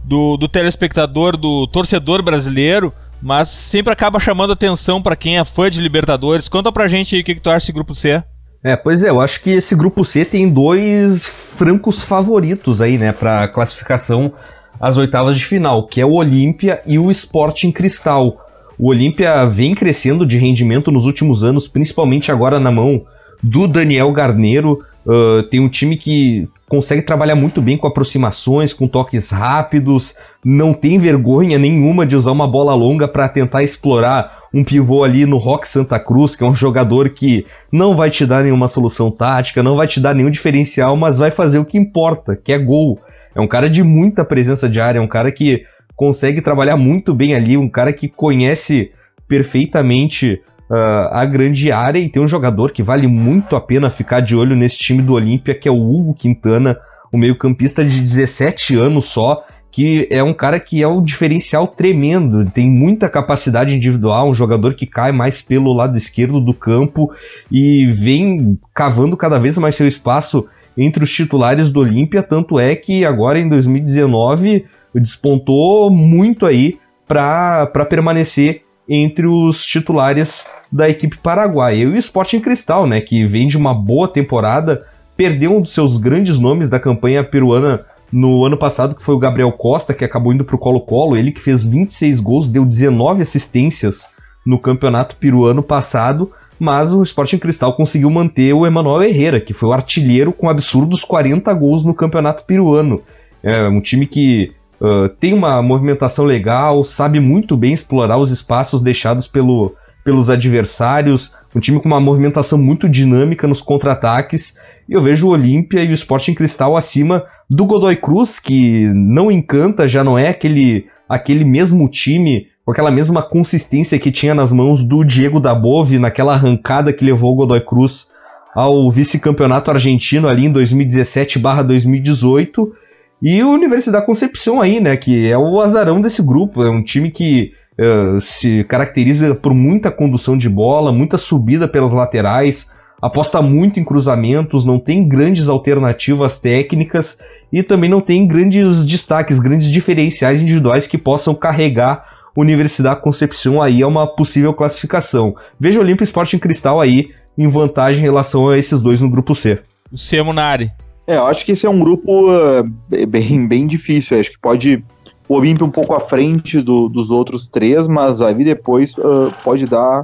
do, do telespectador, do torcedor brasileiro mas sempre acaba chamando atenção para quem é fã de Libertadores. Conta pra gente aí o que, que tu acha desse grupo C. É, pois é, eu acho que esse grupo C tem dois francos favoritos aí, né, para classificação às oitavas de final, que é o Olímpia e o Sporting Cristal. O Olímpia vem crescendo de rendimento nos últimos anos, principalmente agora na mão do Daniel Garneiro. Uh, tem um time que consegue trabalhar muito bem com aproximações, com toques rápidos, não tem vergonha nenhuma de usar uma bola longa para tentar explorar um pivô ali no Rock Santa Cruz, que é um jogador que não vai te dar nenhuma solução tática, não vai te dar nenhum diferencial, mas vai fazer o que importa, que é gol. É um cara de muita presença de área, é um cara que consegue trabalhar muito bem ali, um cara que conhece perfeitamente uh, a grande área e tem um jogador que vale muito a pena ficar de olho nesse time do Olímpia, que é o Hugo Quintana, o meio-campista de 17 anos só, que é um cara que é um diferencial tremendo, tem muita capacidade individual, um jogador que cai mais pelo lado esquerdo do campo e vem cavando cada vez mais seu espaço entre os titulares do Olímpia, tanto é que agora em 2019 despontou muito aí para permanecer entre os titulares da equipe paraguaia. E o Sporting Cristal, né, que vem de uma boa temporada, perdeu um dos seus grandes nomes da campanha peruana no ano passado, que foi o Gabriel Costa, que acabou indo para o Colo-Colo, ele que fez 26 gols, deu 19 assistências no campeonato peruano passado, mas o Sporting Cristal conseguiu manter o Emanuel Herrera, que foi o artilheiro com absurdos 40 gols no campeonato peruano. É um time que uh, tem uma movimentação legal, sabe muito bem explorar os espaços deixados pelo, pelos adversários, um time com uma movimentação muito dinâmica nos contra-ataques. E eu vejo o Olímpia e o Sporting Cristal acima do Godoy Cruz, que não encanta, já não é aquele, aquele mesmo time com aquela mesma consistência que tinha nas mãos do Diego Dabove naquela arrancada que levou o Godoy Cruz ao vice-campeonato argentino ali em 2017/2018 e o Universidade Concepção aí, né, que é o azarão desse grupo, é um time que uh, se caracteriza por muita condução de bola, muita subida pelas laterais, aposta muito em cruzamentos, não tem grandes alternativas técnicas e também não tem grandes destaques, grandes diferenciais individuais que possam carregar Universidade Concepción aí é uma possível classificação. Veja o Sporting Cristal aí em vantagem em relação a esses dois no grupo C. O C Munari. É, eu acho que esse é um grupo uh, bem, bem difícil. Eu acho que pode o Olímpio um pouco à frente do, dos outros três, mas aí depois uh, pode dar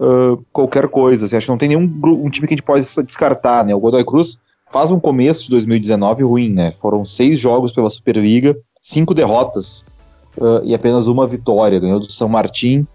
uh, qualquer coisa. Assim, acho que não tem nenhum um time que a gente pode descartar, né? O Godoy Cruz faz um começo de 2019 ruim, né? Foram seis jogos pela Superliga, cinco derrotas e apenas uma vitória. Ganhou do São Martin.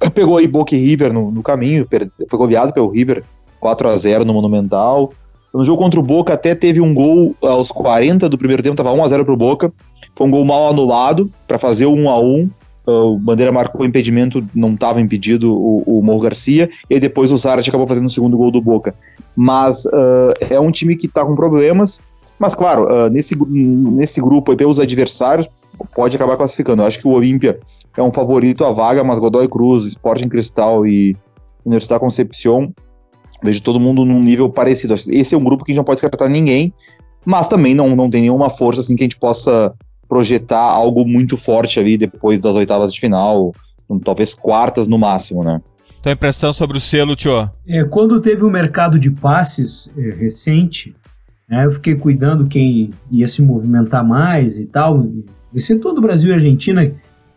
[coughs] Pegou aí Boca e River no, no caminho, foi goleado pelo River 4 a 0 no Monumental. No jogo contra o Boca até teve um gol aos 40 do primeiro tempo, tava 1 a 0 pro Boca. Foi um gol mal anulado para fazer o 1 a 1 o Bandeira marcou impedimento, não estava impedido o, o Morro Garcia, e depois o Zarat acabou fazendo o segundo gol do Boca. Mas uh, é um time que está com problemas, mas claro, uh, nesse, nesse grupo, pelos adversários, pode acabar classificando. Eu acho que o Olímpia é um favorito à vaga, mas Godoy Cruz, Sporting Cristal e Universidade Concepción, vejo todo mundo num nível parecido. Esse é um grupo que a gente não pode descartar ninguém, mas também não, não tem nenhuma força assim que a gente possa projetar algo muito forte ali depois das oitavas de final, talvez quartas no máximo, né? Tua impressão sobre o selo, Tio? É, quando teve o mercado de passes é, recente, né, eu fiquei cuidando quem ia se movimentar mais e tal. Esse todo o Brasil e Argentina,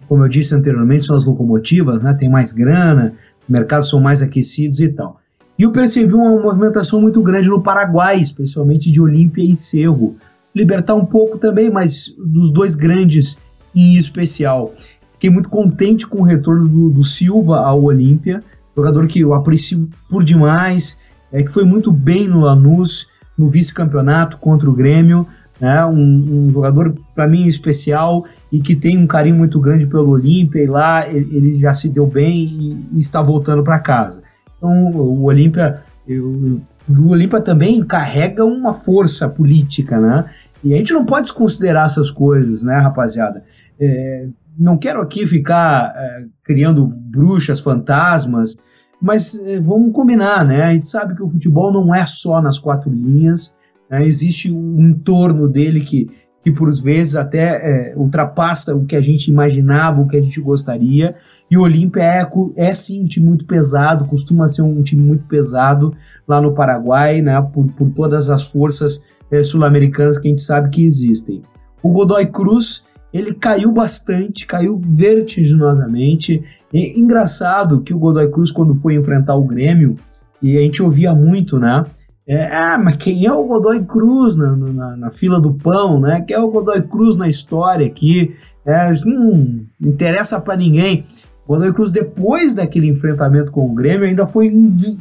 como eu disse anteriormente, são as locomotivas, né? Tem mais grana, mercados são mais aquecidos e tal. E eu percebi uma movimentação muito grande no Paraguai, especialmente de Olímpia e Cerro. Libertar um pouco também, mas dos dois grandes em especial. Fiquei muito contente com o retorno do, do Silva ao Olímpia, jogador que eu aprecio por demais, é, que foi muito bem no Lanús, no vice-campeonato contra o Grêmio, né, um, um jogador para mim especial e que tem um carinho muito grande pelo Olímpia e lá ele, ele, já se deu bem e, e está voltando para casa. Então o Olímpia, o Olímpia também carrega uma força política, né? E a gente não pode desconsiderar essas coisas, né, rapaziada? É, não quero aqui ficar é, criando bruxas, fantasmas, mas é, vamos combinar, né? A gente sabe que o futebol não é só nas quatro linhas, né? existe um entorno dele que, que por vezes até é, ultrapassa o que a gente imaginava, o que a gente gostaria. E o Olímpia é, é sim um time muito pesado, costuma ser um time muito pesado lá no Paraguai, né, por, por todas as forças é, sul-americanas que a gente sabe que existem. O Godoy Cruz ele caiu bastante, caiu vertiginosamente. É engraçado que o Godoy Cruz, quando foi enfrentar o Grêmio, e a gente ouvia muito, né? É, ah, mas quem é o Godoy Cruz na, na, na, fila do pão, né? Quem é o Godoy Cruz na história aqui? É, não interessa para ninguém. O Godoy Cruz, depois daquele enfrentamento com o Grêmio, ainda foi,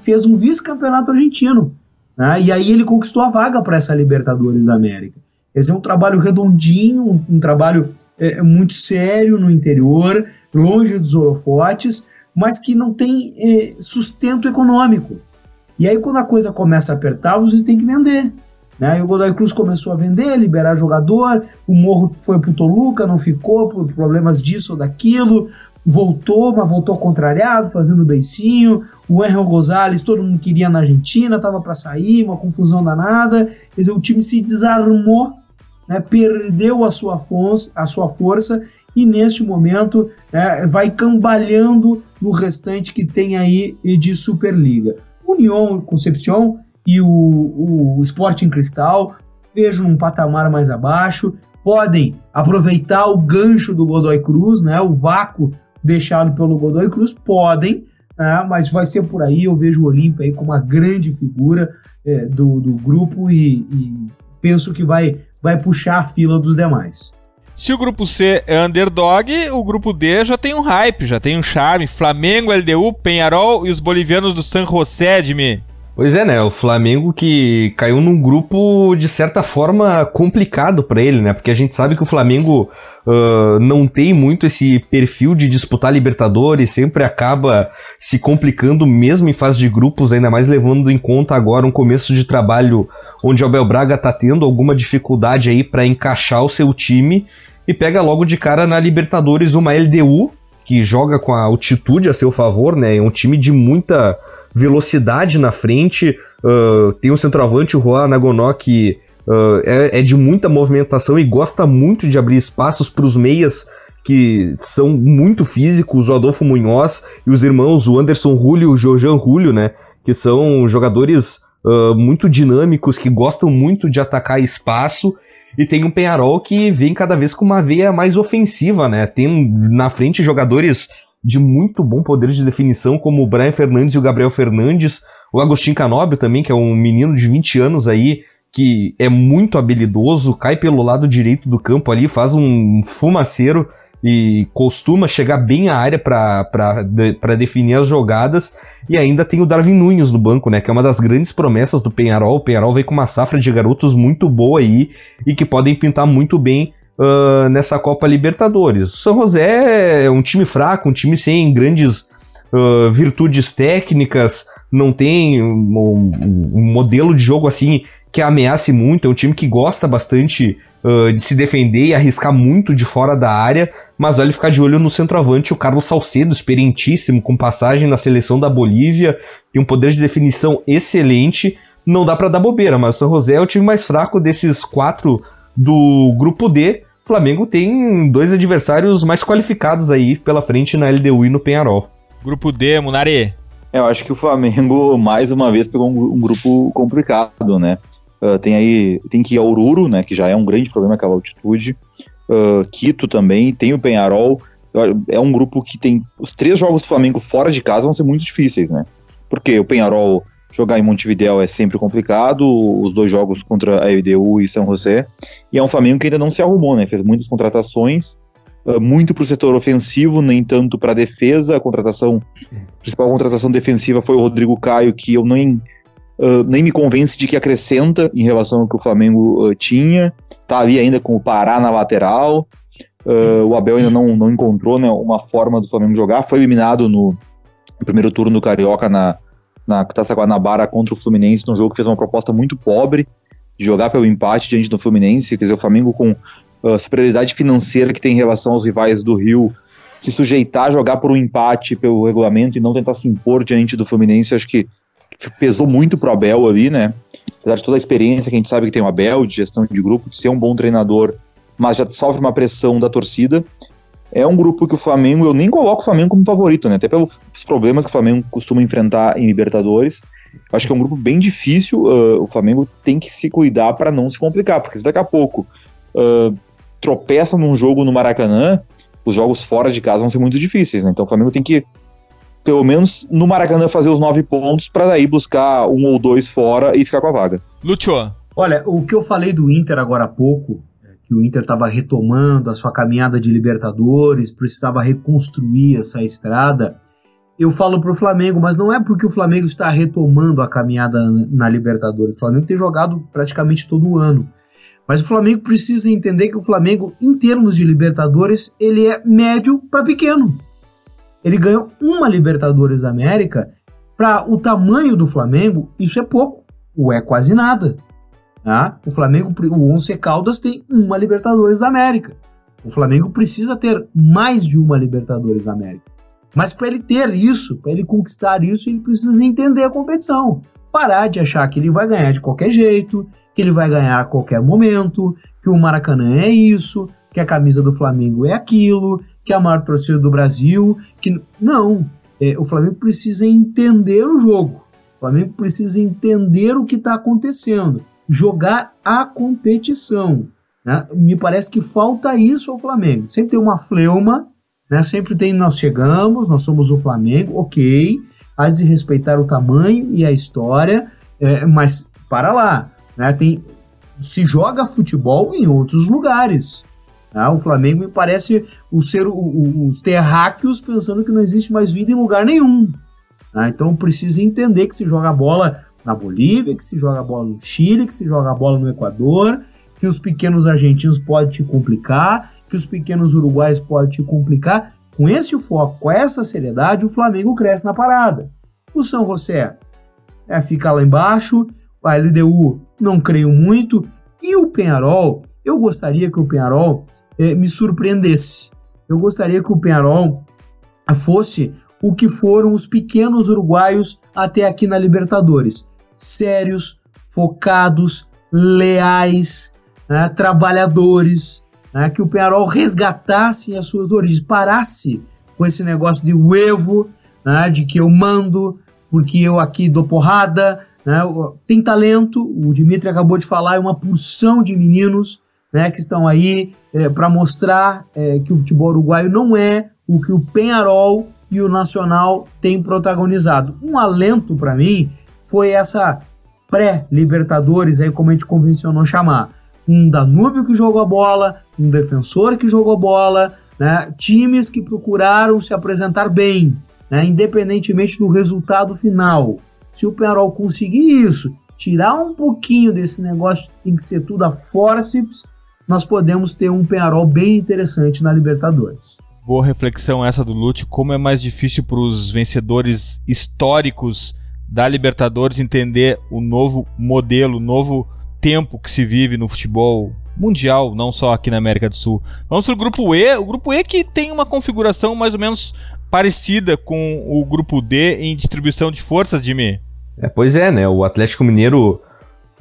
fez um vice-campeonato argentino. Né? E aí ele conquistou a vaga para essa Libertadores da América. Esse é um trabalho redondinho, um, um trabalho é, muito sério no interior, longe dos holofotes, mas que não tem é, sustento econômico. E aí, quando a coisa começa a apertar, vocês têm que vender. Né? E o Godoy Cruz começou a vender, liberar jogador, o Morro foi pro Toluca, não ficou por problemas disso ou daquilo, voltou, mas voltou contrariado, fazendo beicinho. O Henry Gonzalez, todo mundo queria na Argentina, tava para sair, uma confusão danada. Quer dizer, o time se desarmou, né? perdeu a sua, a sua força e neste momento né, vai cambalhando no restante que tem aí de Superliga. União Concepción e o, o Sporting Cristal, vejo um patamar mais abaixo, podem aproveitar o gancho do Godoy Cruz, né, o vácuo deixado pelo Godoy Cruz, podem, né, mas vai ser por aí, eu vejo o Olímpia aí como uma grande figura é, do, do grupo e, e penso que vai, vai puxar a fila dos demais. Se o grupo C é underdog, o grupo D já tem um hype, já tem um charme. Flamengo, LDU, Penharol e os bolivianos do San José, Jimmy. Pois é, né? O Flamengo que caiu num grupo de certa forma complicado para ele, né? Porque a gente sabe que o Flamengo uh, não tem muito esse perfil de disputar Libertadores, sempre acaba se complicando mesmo em fase de grupos, ainda mais levando em conta agora um começo de trabalho onde o Abel Braga tá tendo alguma dificuldade aí para encaixar o seu time e pega logo de cara na Libertadores uma LDU que joga com a altitude a seu favor, né? É um time de muita velocidade na frente. Uh, tem o centroavante, o Juan Nagonó, que uh, é, é, de muita movimentação e gosta muito de abrir espaços para os meias que são muito físicos, o Adolfo Munhoz e os irmãos, o Anderson Julio e o Jojan Julio, né? Que são jogadores uh, muito dinâmicos, que gostam muito de atacar espaço. E tem um Penharol que vem cada vez com uma veia mais ofensiva, né? Tem na frente jogadores de muito bom poder de definição, como o Brian Fernandes e o Gabriel Fernandes, o Agostinho Canóbio também, que é um menino de 20 anos aí, que é muito habilidoso, cai pelo lado direito do campo ali, faz um fumaceiro e costuma chegar bem à área para definir as jogadas. E ainda tem o Darwin Nunes no banco, né? Que é uma das grandes promessas do Penharol. O Penharol vem com uma safra de garotos muito boa aí e que podem pintar muito bem uh, nessa Copa Libertadores. O São José é um time fraco, um time sem grandes uh, virtudes técnicas, não tem um, um modelo de jogo assim que ameace muito, é um time que gosta bastante uh, de se defender e arriscar muito de fora da área, mas vale ficar de olho no centroavante, o Carlos Salcedo, experientíssimo, com passagem na seleção da Bolívia, tem um poder de definição excelente, não dá para dar bobeira, mas o San José é o time mais fraco desses quatro do grupo D. O Flamengo tem dois adversários mais qualificados aí pela frente na LDU e no Penharol. Grupo D, Munari. É, eu acho que o Flamengo, [laughs] mais uma vez, pegou um, um grupo complicado, né? Uh, tem aí, tem que ir ao Oruro, né, que já é um grande problema aquela altitude. Uh, Quito também, tem o Penharol. É um grupo que tem. Os três jogos do Flamengo fora de casa vão ser muito difíceis, né? Porque o Penharol jogar em Montevideo é sempre complicado, os dois jogos contra a EDU e São José. E é um Flamengo que ainda não se arrumou, né? Fez muitas contratações, uh, muito para o setor ofensivo, nem tanto para a defesa. A contratação, a principal contratação defensiva foi o Rodrigo Caio, que eu nem uh, nem me convence de que acrescenta em relação ao que o Flamengo uh, tinha. Tá ali ainda com o Pará na lateral. Uh, o Abel ainda não, não encontrou né, uma forma do Flamengo jogar. Foi eliminado no, no primeiro turno do Carioca na, na Taça Guanabara contra o Fluminense, num jogo que fez uma proposta muito pobre de jogar pelo empate diante do Fluminense. Quer dizer, o Flamengo com a superioridade financeira que tem em relação aos rivais do Rio, se sujeitar a jogar por um empate pelo regulamento e não tentar se impor diante do Fluminense, acho que pesou muito pro Abel ali, né? Apesar de toda a experiência que a gente sabe que tem o Abel, de gestão de grupo, de ser um bom treinador, mas já sofre uma pressão da torcida. É um grupo que o Flamengo, eu nem coloco o Flamengo como favorito, né? Até pelos problemas que o Flamengo costuma enfrentar em Libertadores. Acho que é um grupo bem difícil. Uh, o Flamengo tem que se cuidar para não se complicar, porque se daqui a pouco uh, tropeça num jogo no Maracanã, os jogos fora de casa vão ser muito difíceis, né? Então o Flamengo tem que pelo menos no Maracanã fazer os nove pontos para daí buscar um ou dois fora e ficar com a vaga. Lúcio. Olha, o que eu falei do Inter agora há pouco, é que o Inter estava retomando a sua caminhada de Libertadores, precisava reconstruir essa estrada. Eu falo para o Flamengo, mas não é porque o Flamengo está retomando a caminhada na Libertadores. O Flamengo tem jogado praticamente todo o ano. Mas o Flamengo precisa entender que o Flamengo, em termos de Libertadores, ele é médio para pequeno. Ele ganhou uma Libertadores da América. Para o tamanho do Flamengo, isso é pouco, ou é quase nada. Tá? O Flamengo, o Once Caldas tem uma Libertadores da América. O Flamengo precisa ter mais de uma Libertadores da América. Mas para ele ter isso, para ele conquistar isso, ele precisa entender a competição. Parar de achar que ele vai ganhar de qualquer jeito, que ele vai ganhar a qualquer momento, que o Maracanã é isso, que a camisa do Flamengo é aquilo, que é a maior torcida do Brasil, que não, é, o Flamengo precisa entender o jogo. O Flamengo precisa entender o que está acontecendo, jogar a competição. Né? Me parece que falta isso ao Flamengo. Sempre tem uma fleuma, né? sempre tem nós chegamos, nós somos o Flamengo, ok, há de respeitar o tamanho e a história, é, mas para lá, né? tem, se joga futebol em outros lugares. Ah, o Flamengo me parece o ser, o, o, os terráqueos pensando que não existe mais vida em lugar nenhum. Ah, então precisa entender que se joga bola na Bolívia, que se joga bola no Chile, que se joga bola no Equador, que os pequenos argentinos podem te complicar, que os pequenos uruguais podem te complicar. Com esse foco, com essa seriedade, o Flamengo cresce na parada. O São José é, fica lá embaixo, a LDU não creio muito, e o Penharol, eu gostaria que o Penharol eh, me surpreendesse. Eu gostaria que o Penharol fosse o que foram os pequenos uruguaios até aqui na Libertadores. Sérios, focados, leais, né, trabalhadores, né, que o Penharol resgatasse as suas origens, parasse com esse negócio de uevo, né, de que eu mando porque eu aqui dou porrada, né, tem talento, o Dimitri acabou de falar, é uma porção de meninos né, que estão aí é, para mostrar é, que o futebol uruguaio não é o que o Penharol e o Nacional têm protagonizado. Um alento para mim foi essa pré-Libertadores, aí como a gente convencionou chamar. Um Danúbio que jogou a bola, um defensor que jogou a bola, né, times que procuraram se apresentar bem, né, independentemente do resultado final. Se o Penharol conseguir isso, tirar um pouquinho desse negócio, tem que ser tudo a forceps, nós podemos ter um Penharol bem interessante na Libertadores. Boa reflexão essa do Lute, como é mais difícil para os vencedores históricos da Libertadores entender o novo modelo, o novo tempo que se vive no futebol mundial, não só aqui na América do Sul. Vamos para o grupo E, o grupo E que tem uma configuração mais ou menos parecida com o grupo D em distribuição de forças, Jimmy. É, pois é, né? O Atlético Mineiro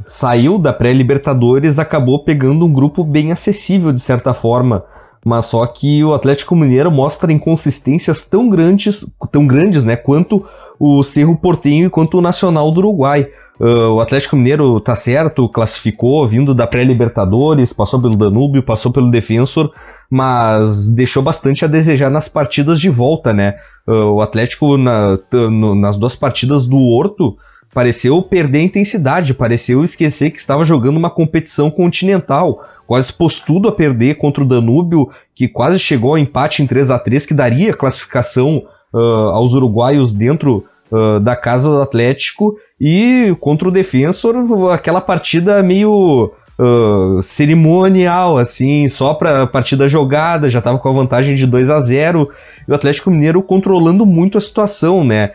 saiu da pré-Libertadores, acabou pegando um grupo bem acessível de certa forma. Mas só que o Atlético Mineiro mostra inconsistências tão grandes, tão grandes, né, quanto o Cerro Portenho e quanto o Nacional do Uruguai. Uh, o Atlético Mineiro tá certo, classificou, vindo da pré-Libertadores, passou pelo Danúbio, passou pelo Defensor, mas deixou bastante a desejar nas partidas de volta, né? Uh, o Atlético, na, no, nas duas partidas do Horto, pareceu perder a intensidade, pareceu esquecer que estava jogando uma competição continental, quase pôs tudo a perder contra o Danúbio, que quase chegou ao empate em 3 a 3 que daria classificação uh, aos uruguaios dentro uh, da casa do Atlético, e contra o Defensor, aquela partida meio uh, cerimonial, assim, só para partida jogada, já estava com a vantagem de 2 a 0 e o Atlético Mineiro controlando muito a situação, né?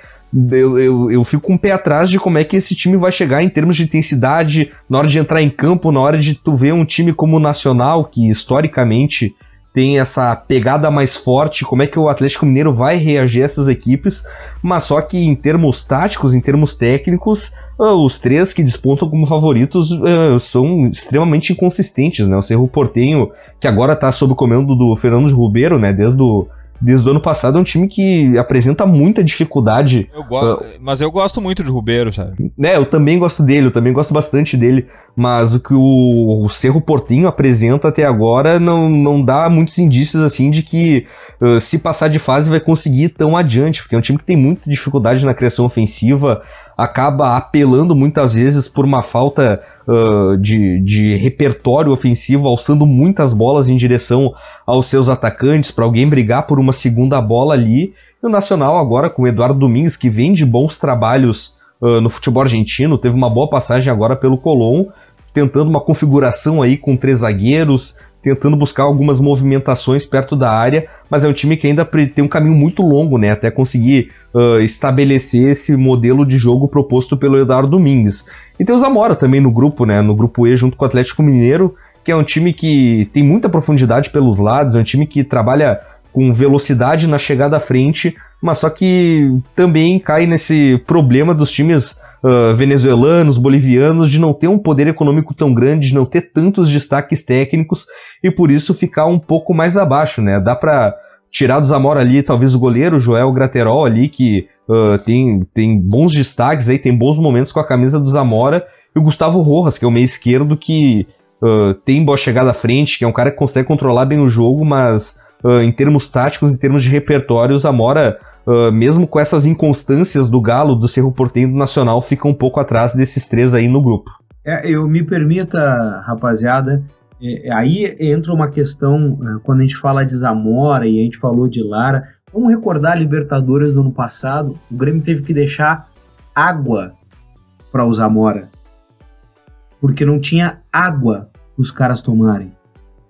Eu, eu, eu, fico com um pé atrás de como é que esse time vai chegar em termos de intensidade na hora de entrar em campo, na hora de tu ver um time como o Nacional, que historicamente tem essa pegada mais forte, como é que o Atlético Mineiro vai reagir a essas equipes, mas só que em termos táticos, em termos técnicos, uh, os três que despontam como favoritos uh, são extremamente inconsistentes, né? O Cerro Portenho, que agora está sob o comando do Fernando Ribeiro, né? Desde o desde o ano passado é um time que apresenta muita dificuldade. Eu uh, mas eu gosto muito de Rubeiro, sabe? Né, eu também gosto dele, eu também gosto bastante dele, mas o que o, o Cerro Portinho apresenta até agora não, não dá muitos indícios assim de que uh, se passar de fase vai conseguir ir tão adiante, porque é um time que tem muita dificuldade na criação ofensiva, acaba apelando muitas vezes por uma falta uh, de, de repertório ofensivo, alçando muitas bolas em direção aos seus atacantes para alguém brigar por uma segunda bola ali. E o Nacional agora com o Eduardo Domingues, que vem de bons trabalhos uh, no futebol argentino, teve uma boa passagem agora pelo Colón, tentando uma configuração aí com três zagueiros, tentando buscar algumas movimentações perto da área, mas é um time que ainda tem um caminho muito longo, né, até conseguir uh, estabelecer esse modelo de jogo proposto pelo Eduardo Domingues. E tem o Zamora também no grupo, né, no grupo E junto com o Atlético Mineiro, que é um time que tem muita profundidade pelos lados, é um time que trabalha com velocidade na chegada à frente, mas só que também cai nesse problema dos times uh, venezuelanos, bolivianos, de não ter um poder econômico tão grande, de não ter tantos destaques técnicos e por isso ficar um pouco mais abaixo, né? Dá para tirar do Zamora ali, talvez o goleiro Joel Graterol ali, que uh, tem, tem bons destaques aí, tem bons momentos com a camisa do Zamora, e o Gustavo Rojas, que é o meio esquerdo que uh, tem boa chegada à frente, que é um cara que consegue controlar bem o jogo, mas uh, em termos táticos, em termos de repertório, o Zamora uh, mesmo com essas inconstâncias do Galo, do Cerro Porteño do Nacional, fica um pouco atrás desses três aí no grupo. É, eu me permita, rapaziada, é, aí entra uma questão, é, quando a gente fala de Zamora e a gente falou de Lara, vamos recordar a Libertadores do ano passado, o Grêmio teve que deixar água para o Zamora, porque não tinha água os caras tomarem.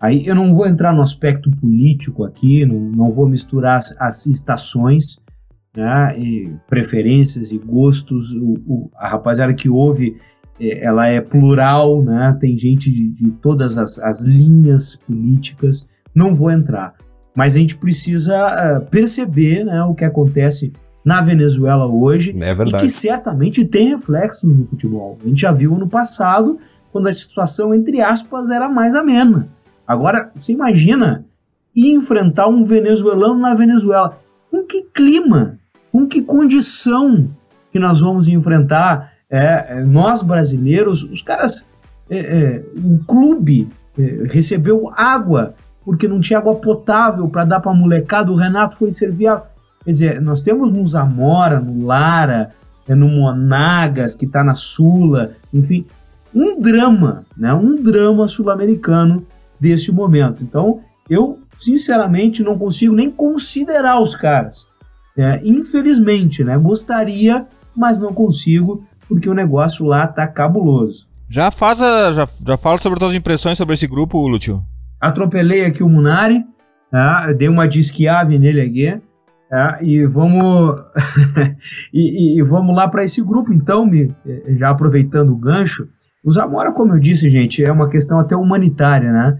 Aí eu não vou entrar no aspecto político aqui, não, não vou misturar as, as estações, né, e preferências e gostos. O, o, a rapaziada que ouve, é, ela é plural, né, tem gente de, de todas as, as, linhas políticas. Não vou entrar, mas a gente precisa uh, perceber né, o que acontece na Venezuela hoje é e que certamente tem reflexos no futebol. A gente já viu no passado quando a situação, entre aspas, era mais amena. Agora, você imagina enfrentar um venezuelano na Venezuela. Com que clima, com que condição que nós vamos enfrentar é, é nós brasileiros? Os caras, é, é, o clube é, recebeu água porque não tinha água potável para dar para a molecada. O Renato foi servir água. Quer dizer, nós temos no Zamora, no Lara, é, no Monagas, que está na Sula, enfim, um drama, né? um drama sul-americano desse momento. Então, eu, sinceramente, não consigo nem considerar os caras. É, infelizmente, né? Gostaria, mas não consigo, porque o negócio lá tá cabuloso. Já faz a, já, já fala sobre as tuas impressões sobre esse grupo, Lúcio. Atropelei aqui o Munari, tá? dei uma disquiave nele aqui. Tá? E vamos [laughs] e, e, e, vamos lá para esse grupo então, me, já aproveitando o gancho. O Zamora, como eu disse, gente, é uma questão até humanitária, né?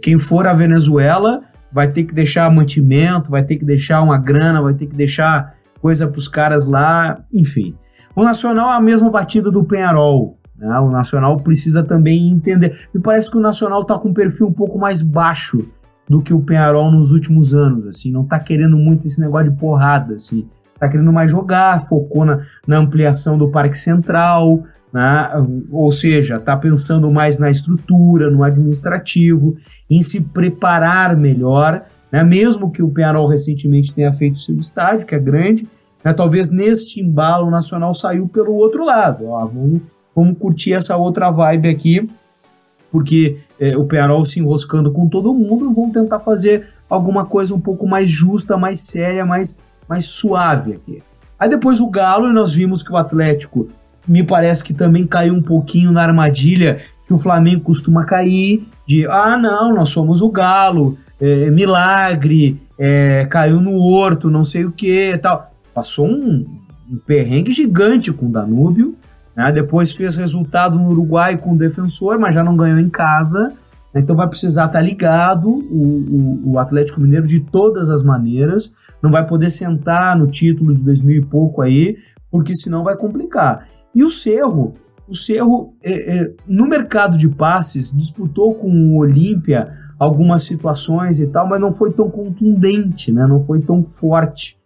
Quem for à Venezuela vai ter que deixar mantimento, vai ter que deixar uma grana, vai ter que deixar coisa para os caras lá, enfim. O Nacional é a mesma batida do Penharol. Né? O Nacional precisa também entender. Me parece que o Nacional está com um perfil um pouco mais baixo do que o Penharol nos últimos anos, assim, não está querendo muito esse negócio de porrada, assim, tá querendo mais jogar, focou na, na ampliação do Parque Central, né? ou seja, está pensando mais na estrutura, no administrativo, em se preparar melhor, né? mesmo que o Penarol recentemente tenha feito seu estádio, que é grande, né? talvez neste embalo nacional saiu pelo outro lado. Ó, vamos, vamos curtir essa outra vibe aqui, porque é, o Penarol se enroscando com todo mundo, vão tentar fazer alguma coisa um pouco mais justa, mais séria, mais, mais suave aqui. Aí depois o Galo, e nós vimos que o Atlético me parece que também caiu um pouquinho na armadilha que o Flamengo costuma cair, de ah, não, nós somos o Galo, é, milagre, é, caiu no horto, não sei o que tal. Passou um, um perrengue gigante com o Danúbio, né? depois fez resultado no Uruguai com o defensor, mas já não ganhou em casa. Então vai precisar estar tá ligado o, o, o, Atlético Mineiro de todas as maneiras. Não vai poder sentar no título de 2000 e pouco aí, porque senão vai complicar. E o Cerro, o Cerro, é, é, no mercado de passes, disputou com o Olímpia algumas situações e tal, mas não foi tão contundente, né? não foi tão forte.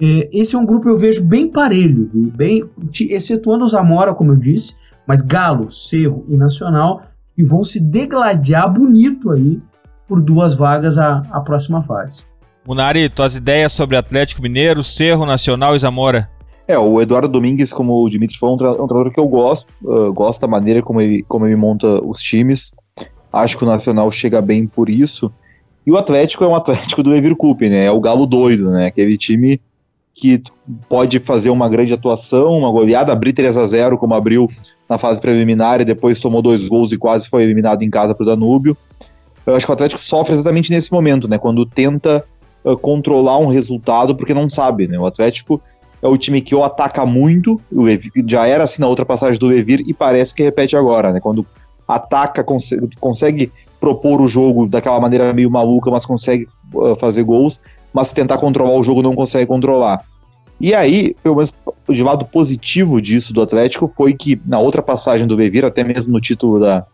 É, esse é um grupo eu vejo bem parelho, viu? Bem, excetuando o Zamora, como eu disse, mas Galo, Cerro e Nacional, e vão se degladiar bonito aí por duas vagas a próxima fase. Munari, tuas ideias sobre Atlético Mineiro, Cerro, Nacional e Zamora? É, o Eduardo Domingues, como o Dimitri falou, é um, treinador que eu gosto, uh, gosto da maneira como ele, como ele monta os times. Acho que o Nacional chega bem por isso. E o Atlético é um Atlético do Evir Coupe, né? É o galo doido, né? Aquele time que pode fazer uma grande atuação, uma goleada, abrir 3 a 0 como abriu na fase preliminar e depois tomou dois gols e quase foi eliminado em casa para o Danúbio. Eu acho que o Atlético sofre exatamente nesse momento, né? Quando tenta uh, controlar um resultado porque não sabe, né? O Atlético é o time que ou ataca muito, o Evir, já era assim na outra passagem do Evir e parece que repete agora, né? Quando ataca, consegue, propor o jogo daquela maneira meio maluca, mas consegue uh, fazer gols, mas tentar controlar o jogo não consegue controlar. E aí, pelo menos de lado positivo disso do Atlético foi que na outra passagem do Evir, até mesmo no título da,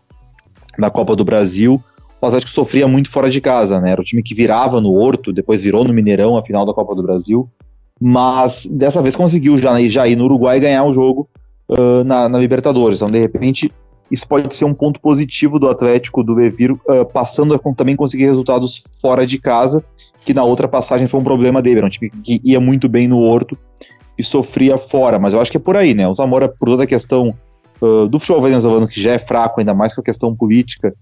da Copa do Brasil, o Atlético sofria muito fora de casa, né? Era o time que virava no Horto, depois virou no Mineirão a final da Copa do Brasil mas dessa vez conseguiu já, já ir no Uruguai ganhar o jogo uh, na, na, Libertadores. Então, de repente, isso pode ser um ponto positivo do Atlético do Levir, uh, passando a também conseguir resultados fora de casa, que na outra passagem foi um problema dele. Era um time que ia muito bem no Horto e sofria fora, mas eu acho que é por aí, né? O Zamora, por toda a questão uh, do futebol venezuelano, que já é fraco, ainda mais com a questão política,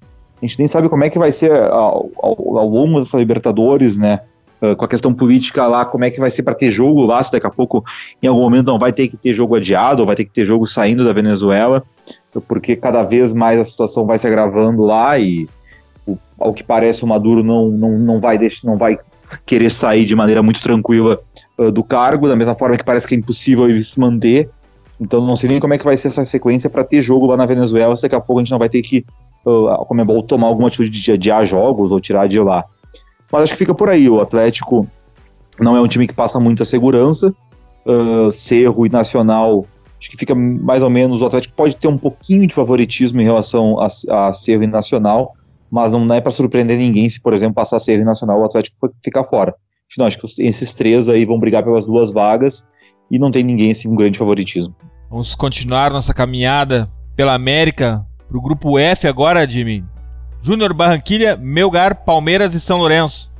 a gente nem sabe como é que vai ser ao, ao, ao longo dessa Libertadores, né? Ah, com a questão política lá, como é que vai ser para ter jogo lá, se daqui a pouco, em algum momento, não vai ter que ter jogo adiado, ou vai ter que ter jogo saindo da Venezuela, porque cada vez mais a situação vai se agravando lá e, o, ao que parece, o Maduro não, não, não, vai, deixar, não vai querer sair de maneira muito tranquila uh, do cargo, da mesma forma que parece que é impossível ele se manter. Então não sei nem como é que vai ser essa sequência para ter jogo lá na Venezuela, se daqui a pouco a gente não vai ter que uh, a Comebol tomar alguma atitude de adiar jogos ou tirar de lá. Mas acho que fica por aí. O Atlético não é um time que passa muita segurança. Uh, Cerro e Nacional Acho que fica mais ou menos. O Atlético pode ter um pouquinho de favoritismo em relação a, a Cerro e Nacional, mas não é para surpreender ninguém se, por exemplo, passar Cerro e Nacional o Atlético ficar fora. Não, acho que esses três aí vão brigar pelas duas vagas e não tem ninguém assim com grande favoritismo. Vamos continuar nossa caminhada pela América para o grupo F agora, Jimmy. Júnior Barranquilha, Melgar, Palmeiras e São Lourenço.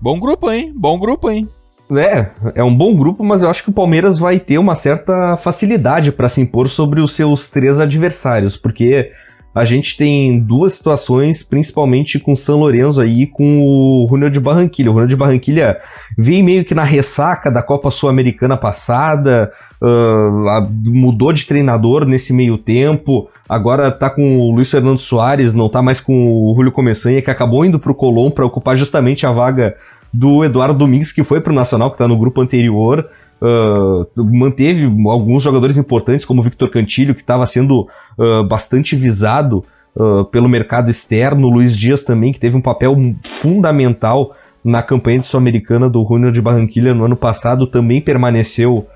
Bom grupo, hein? Bom grupo, hein? É, é um bom grupo, mas eu acho que o Palmeiras vai ter uma certa facilidade para se impor sobre os seus três adversários, porque a gente tem duas situações, principalmente com o São Lourenço aí com o Júnior de Barranquilha. O Júnior de Barranquilha vem meio que na ressaca da Copa Sul-Americana passada, uh, mudou de treinador nesse meio tempo, agora tá com o Luiz Fernando Soares, não tá mais com o Julio Começanha, que acabou indo pro Colom para ocupar justamente a vaga do Eduardo Domingues, que foi pro Nacional, que tá no grupo anterior. Uh, manteve alguns jogadores importantes, como o Victor Cantilho, que estava sendo uh, bastante visado uh, pelo mercado externo, o Luiz Dias também, que teve um papel fundamental na campanha Sul-Americana do Júnior de Barranquilha no ano passado, também permaneceu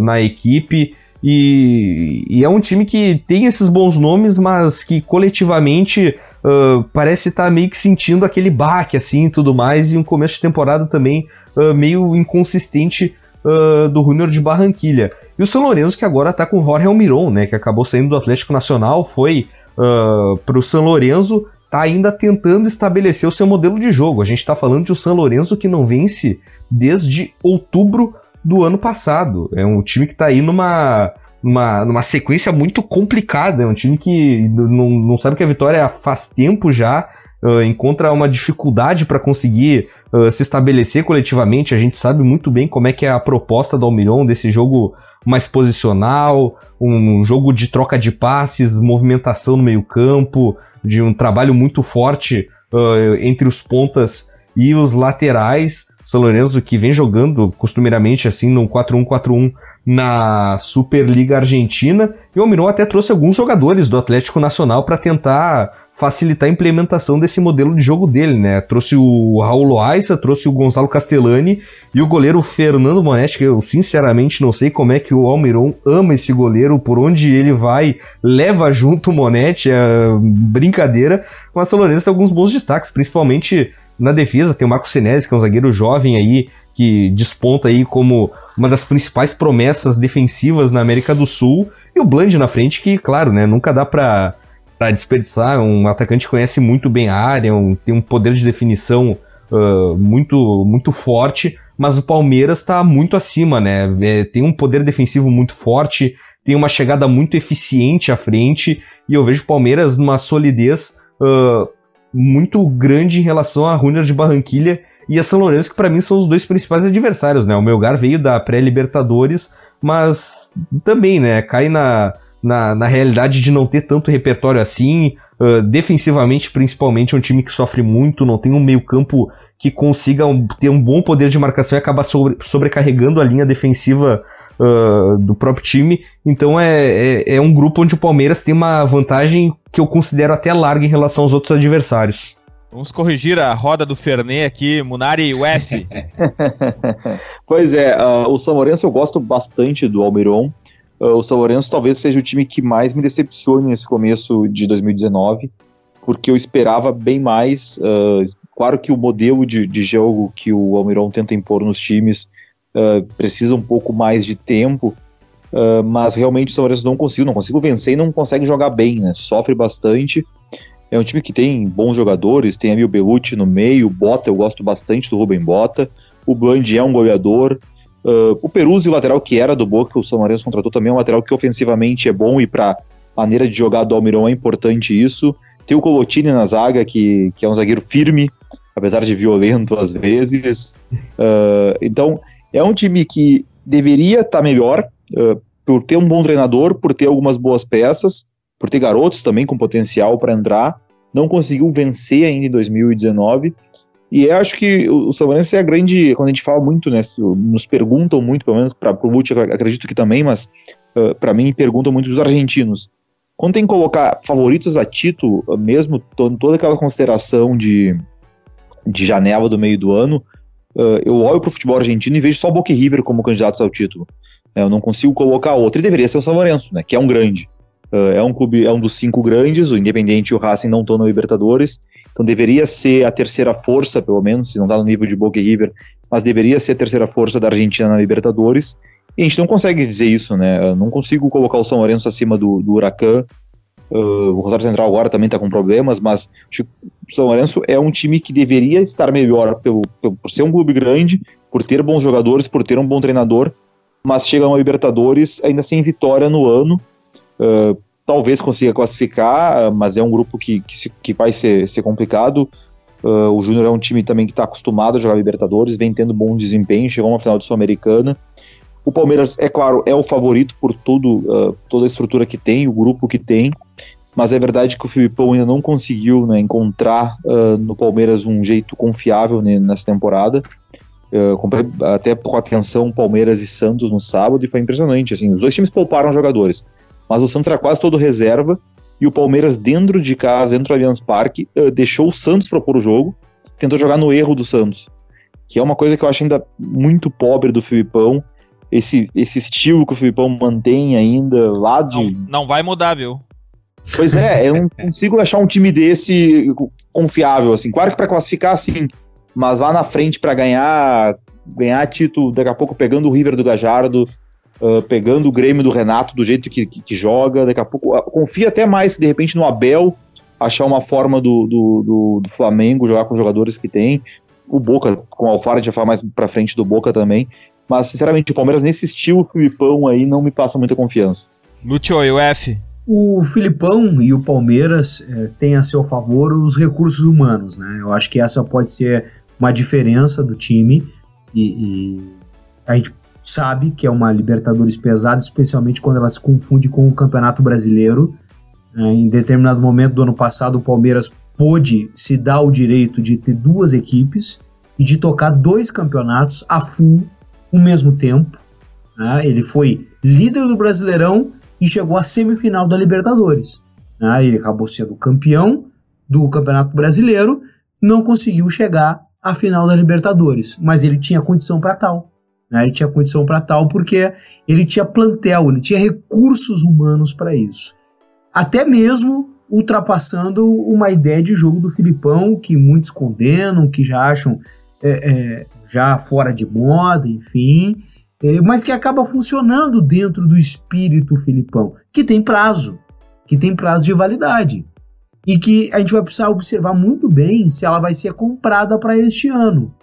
na equipe. E, e, é um time que tem esses bons nomes, mas que coletivamente uh, parece estar tá meio que sentindo aquele baque assim e tudo mais, e um começo de temporada também uh, meio inconsistente uh, do Júnior de Barranquilha. E o São Lourenço que agora está com o Jorge Almiron, né, que acabou saindo do Atlético Nacional, foi uh, para São Lourenço, está ainda tentando estabelecer o seu modelo de jogo. A gente está falando de um São Lourenço que não vence desde outubro do ano passado. É um time que está aí numa, numa, sequência muito complicada. É um time que não, não sabe que a vitória faz tempo já, uh, encontra uma dificuldade para conseguir se estabelecer coletivamente. A gente sabe muito bem como é que é a proposta do Almiron desse jogo mais posicional, um jogo de troca de passes, movimentação no meio campo, de um trabalho muito forte uh, entre os pontas e os laterais. O São Lourenço que vem jogando costumeiramente assim no 4-1-4-1 na Superliga Argentina. E o Almiron até trouxe alguns jogadores do Atlético Nacional para tentar facilitar a implementação desse modelo de jogo dele, né? Trouxe o Raul Loaiza, trouxe o Gonzalo Castellani e o goleiro Fernando Monetti, que eu sinceramente não sei como é que o Almiron ama esse goleiro, por onde ele vai, leva junto o Monetti, é brincadeira. Mas São Lourenço tem alguns bons destaques, principalmente na defesa, tem o Marco Senesi, que é um zagueiro jovem aí, que desponta aí como uma das principais promessas defensivas na América do Sul, e o Bland na frente, que, claro, né, nunca dá para desperdiçar. Um atacante que conhece muito bem a área, um, tem um poder de definição uh, muito, muito forte, mas o Palmeiras está muito acima, né? É, tem um poder defensivo muito forte, tem uma chegada muito eficiente à frente, e eu vejo o Palmeiras numa solidez uh, muito grande em relação a Runner de Barranquilha e a São Lourenço, que para mim são os dois principais adversários, né? O Melgar veio da pré-Libertadores, mas também, né, cai na, na, na realidade de não ter tanto repertório assim. Uh, defensivamente, principalmente, é um time que sofre muito, não tem um meio-campo que consiga um, ter um bom poder de marcação e acabar sobre, sobrecarregando a linha defensiva uh, do próprio time. Então é, é, é, um grupo onde o Palmeiras tem uma vantagem que eu considero até larga em relação aos outros adversários. Vamos corrigir a roda do Fernet aqui, Munari UF. [laughs] pois é, uh, o São Lourenço eu gosto bastante do Almiron. Uh, o São Lourenço talvez seja o time que mais me decepcione nesse começo de 2019, porque eu esperava bem mais. Uh, claro que o modelo de, de, jogo que o Almiron tenta impor nos times precisa um pouco mais de tempo, mas realmente o São Lourenço não conseguiu, não consigo vencer e não consegue jogar bem, né? Sofre bastante. É um time que tem bons jogadores, tem o Belucci no meio, Bota, eu gosto bastante do Rubem Bota. O Bland é um goleador, Uh, o Peruzzi, o lateral que era do Boca, o São Lourenço contratou também, é um lateral que ofensivamente é bom e para maneira de jogar do Almirão é importante isso. Tem o Colotini na zaga, que, que é um zagueiro firme, apesar de violento às vezes. Uh, então, é um time que deveria estar tá melhor uh, por ter um bom treinador, por ter algumas boas peças, por ter garotos também com potencial para entrar. Não conseguiu vencer ainda em 2019 e eu acho que o Salvarense é a grande. Quando a gente fala muito, né? Nos perguntam muito, pelo menos para o Lute, acredito que também, mas uh, para mim perguntam muito dos argentinos. Quando tem que colocar favoritos a título, mesmo toda aquela consideração de, de janela do meio do ano, uh, eu olho para o futebol argentino e vejo só o Boca e River como candidatos ao título. Eu não consigo colocar outro. E deveria ser o São Lourenço, né? Que é um grande. Uh, é um clube, é um dos cinco grandes. O Independente e o Racing não estão na Libertadores. Então deveria ser a terceira força, pelo menos, se não está no nível de Boca e River, mas deveria ser a terceira força da Argentina na Libertadores. E a gente não consegue dizer isso, né? Eu não consigo colocar o São Lourenço acima do, do Huracan. Uh, o Rosário Central agora também está com problemas, mas o São Lourenço é um time que deveria estar melhor pelo, pelo, por ser um clube grande, por ter bons jogadores, por ter um bom treinador, mas chega a Libertadores ainda sem vitória no ano. Uh, talvez consiga classificar, mas é um grupo que, que, se, que vai ser, ser complicado. Uh, o Júnior é um time também que está acostumado a jogar Libertadores, vem tendo bom desempenho, chegou uma final de Sul-Americana. O Palmeiras, é claro, é o favorito por tudo, uh, toda a estrutura que tem, o grupo que tem, mas é verdade que o Filipão ainda não conseguiu né, encontrar uh, no Palmeiras um jeito confiável né, nessa temporada. Uh, comprei até com atenção Palmeiras e Santos no sábado e foi impressionante. Assim, os dois times pouparam jogadores, mas o Santos era quase todo reserva e o Palmeiras, dentro de casa, dentro do Allianz Parque, uh, deixou o Santos propor o jogo, tentou jogar no erro do Santos, que é uma coisa que eu acho ainda muito pobre do Filipão esse, esse estilo que o Filipão mantém ainda lá de. Não, não vai mudar, viu? Pois é, eu não [laughs] consigo achar um time desse confiável, assim. Claro que para classificar, sim, mas lá na frente para ganhar ganhar título, daqui a pouco pegando o River do Gajardo, uh, pegando o Grêmio do Renato do jeito que, que, que, joga, daqui a pouco. Uh, confia até mais, de repente, no Abel, achar uma forma do, do, do, do Flamengo jogar com os jogadores que tem. O Boca, com o Alfaro, a gente vai falar mais pra frente do Boca também. Mas, sinceramente, o Palmeiras nesse estilo Filipão aí não me passa muita confiança. Lúcio e o F. O Filipão e o Palmeiras é, têm a seu favor os recursos humanos, né? Eu acho que essa pode ser uma diferença do time e, e a gente sabe que é uma Libertadores pesada, especialmente quando ela se confunde com o Campeonato Brasileiro. É, em determinado momento do ano passado, o Palmeiras pôde se dar o direito de ter duas equipes e de tocar dois campeonatos a full ao mesmo tempo. Né? Ele foi líder do Brasileirão e chegou à semifinal da Libertadores. Né? Ele acabou sendo campeão do Campeonato Brasileiro, não conseguiu chegar à final da Libertadores, mas ele tinha condição para tal. Né? Ele tinha condição para tal porque ele tinha plantel, ele tinha recursos humanos para isso. Até mesmo ultrapassando uma ideia de jogo do Filipão que muitos condenam, que já acham é, é, já fora de moda, enfim, é, mas que acaba funcionando dentro do espírito Filipão, que tem prazo, que tem prazo de validade. E que a gente vai precisar observar muito bem se ela vai ser comprada para este ano.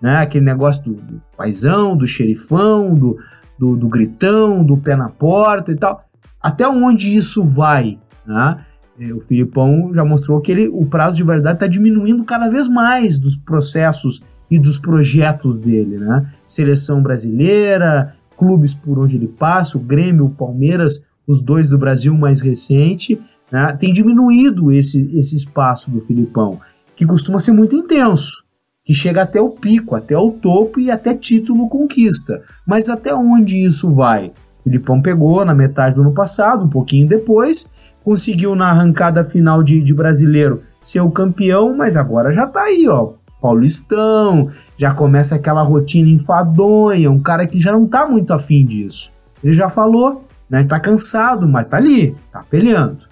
Né? Aquele negócio do, do paizão, do xerifão, do, do, do, gritão, do pé na porta e tal. Até onde isso vai? Né? É, o Filipão já mostrou que ele, o prazo de validade está diminuindo cada vez mais dos processos e dos projetos dele, né? Seleção brasileira, clubes por onde ele passa, o Grêmio, o Palmeiras, os dois do Brasil mais recente, né? tem diminuído esse, esse espaço do Filipão, que costuma ser muito intenso, que chega até o pico, até o topo e até título conquista. Mas até onde isso vai? Filipão pegou na metade do ano passado, um pouquinho depois, conseguiu na arrancada final de, de brasileiro ser o campeão, mas agora já tá aí, ó, Paulistão, já começa aquela rotina enfadonha, um cara que já não tá muito afim disso. Ele já falou, né? Tá cansado, mas tá ali, tá peleando.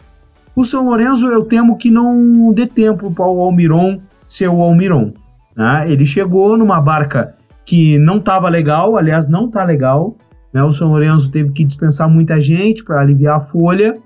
O São Lourenço eu temo que não dê tempo para o Almiron ser o Almiron. Né? Ele chegou numa barca que não estava legal, aliás, não tá legal. Né? O São Lourenço teve que dispensar muita gente para aliviar a folha.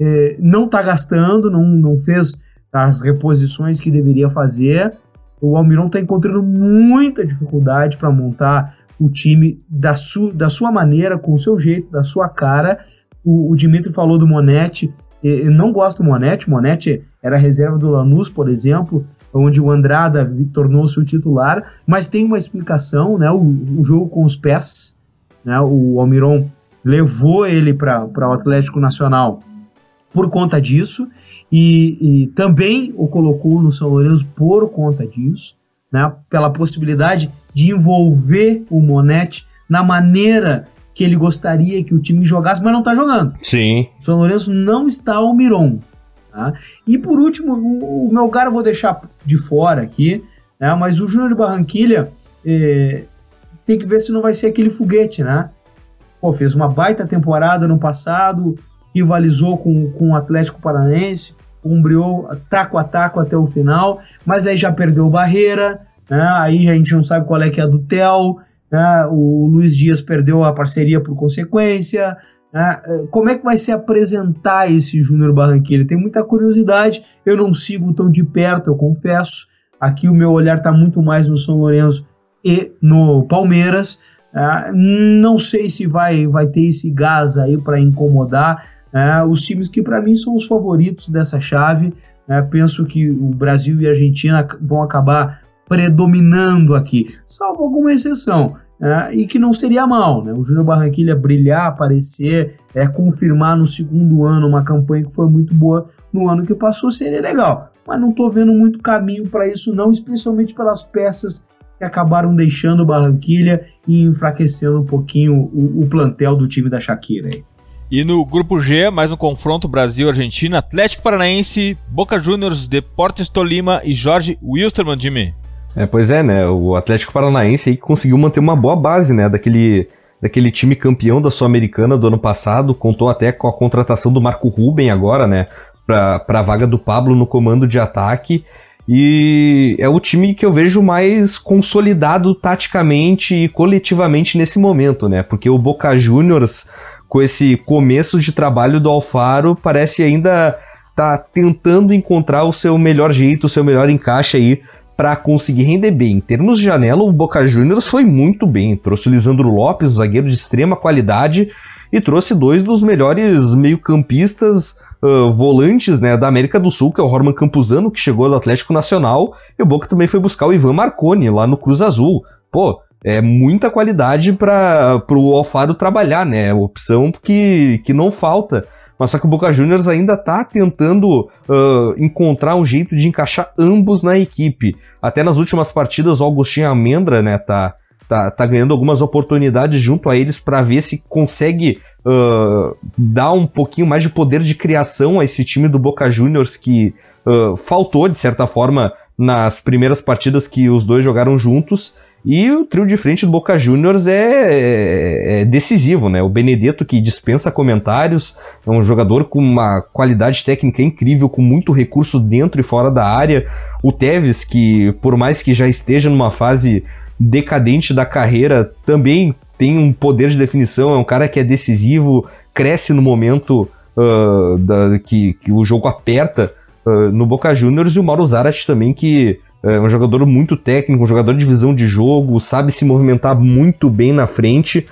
É, não tá gastando, não, não fez as reposições que deveria fazer o Almiron está encontrando muita dificuldade para montar o time da, su, da sua maneira, com o seu jeito, da sua cara. O, o Dimitri falou do Monetti. Eu não gosto do Monetti. O Monetti era reserva do Lanús, por exemplo, onde o Andrada tornou-se o titular. Mas tem uma explicação, né? O, o jogo com os pés. Né? O Almiron levou ele para o Atlético Nacional por conta disso e, e, também o colocou no São Lourenço por conta disso, né, pela possibilidade de envolver o Monetti na maneira que ele gostaria que o time jogasse, mas não está jogando. Sim. O São Lourenço não está ao Miron. Tá? E por último, o, o meu cara eu vou deixar de fora aqui, né, mas o Júnior Barranquilha é, tem que ver se não vai ser aquele foguete, né? pô, fez uma baita temporada no passado, rivalizou com, com o Atlético Paranaense, umbriou taco a taco até o final, mas aí já perdeu barreira, né? aí a gente não sabe qual é que é a do Tel, né? o Luiz Dias perdeu a parceria por consequência, né? É, como é que vai se apresentar esse Júnior Barranquilla? Tem muita curiosidade, eu não sigo tão de perto, eu confesso, aqui o meu olhar está muito mais no São Lourenço e no Palmeiras, né? não sei se vai, vai ter esse gás aí para incomodar, é, os times que para mim são os favoritos dessa chave. Penso que o Brasil e a Argentina vão acabar predominando aqui, salvo alguma exceção. É, e que não seria mal, né? O Júnior Barranquilla brilhar, aparecer, é, confirmar no segundo ano uma campanha que foi muito boa no ano que passou seria legal. Mas não estou vendo muito caminho para isso, não, especialmente pelas peças que acabaram deixando o Barranquilla e enfraquecendo um pouquinho o, o plantel do time da Shakira. Aí. E no grupo G, mais um confronto Brasil-Argentina, Atlético Paranaense, Boca Juniors, Deportes Tolima e Jorge Wilstermann, Jimmy. É, pois é, né? O Atlético Paranaense aí conseguiu manter uma boa base, né? Daquele, daquele time campeão da Sul-Americana do ano passado, contou até com a contratação do Marco Ruben agora, né? Para a vaga do Pablo no comando de ataque. E é o time que eu vejo mais consolidado taticamente e coletivamente nesse momento, né? Porque o Boca Juniors com esse começo de trabalho do Alfaro, parece ainda tá tentando encontrar o seu melhor jeito, o seu melhor encaixe aí para conseguir render bem. Em termos de janela, o Boca Juniors foi muito bem. Trouxe o Lisandro Lopes, um zagueiro de extrema qualidade, e trouxe dois dos melhores meio-campistas uh, volantes né, da América do Sul, que é o Roman Campuzano, que chegou do Atlético Nacional, e o Boca também foi buscar o Ivan Marconi lá no Cruz Azul. Pô, é muita qualidade para o Alfaro trabalhar, né? Opção que, que não falta. Mas só que o Boca Juniors ainda está tentando uh, encontrar um jeito de encaixar ambos na equipe. Até nas últimas partidas, o Augustinho Amendra, né, tá, tá, tá ganhando algumas oportunidades junto a eles para ver se consegue uh, dar um pouquinho mais de poder de criação a esse time do Boca Juniors que uh, faltou, de certa forma, nas primeiras partidas que os dois jogaram juntos. E o trio de frente do Boca Juniors é, é, é, decisivo, né? O Benedetto, que dispensa comentários, é um jogador com uma qualidade técnica incrível, com muito recurso dentro e fora da área. O Tevez, que por mais que já esteja numa fase decadente da carreira, também tem um poder de definição, é um cara que é decisivo, cresce no momento uh, da, que, que, o jogo aperta uh, no Boca Juniors, e o Mauro Zarat também, que é um jogador muito técnico, um jogador de visão de jogo, sabe se movimentar muito bem na frente.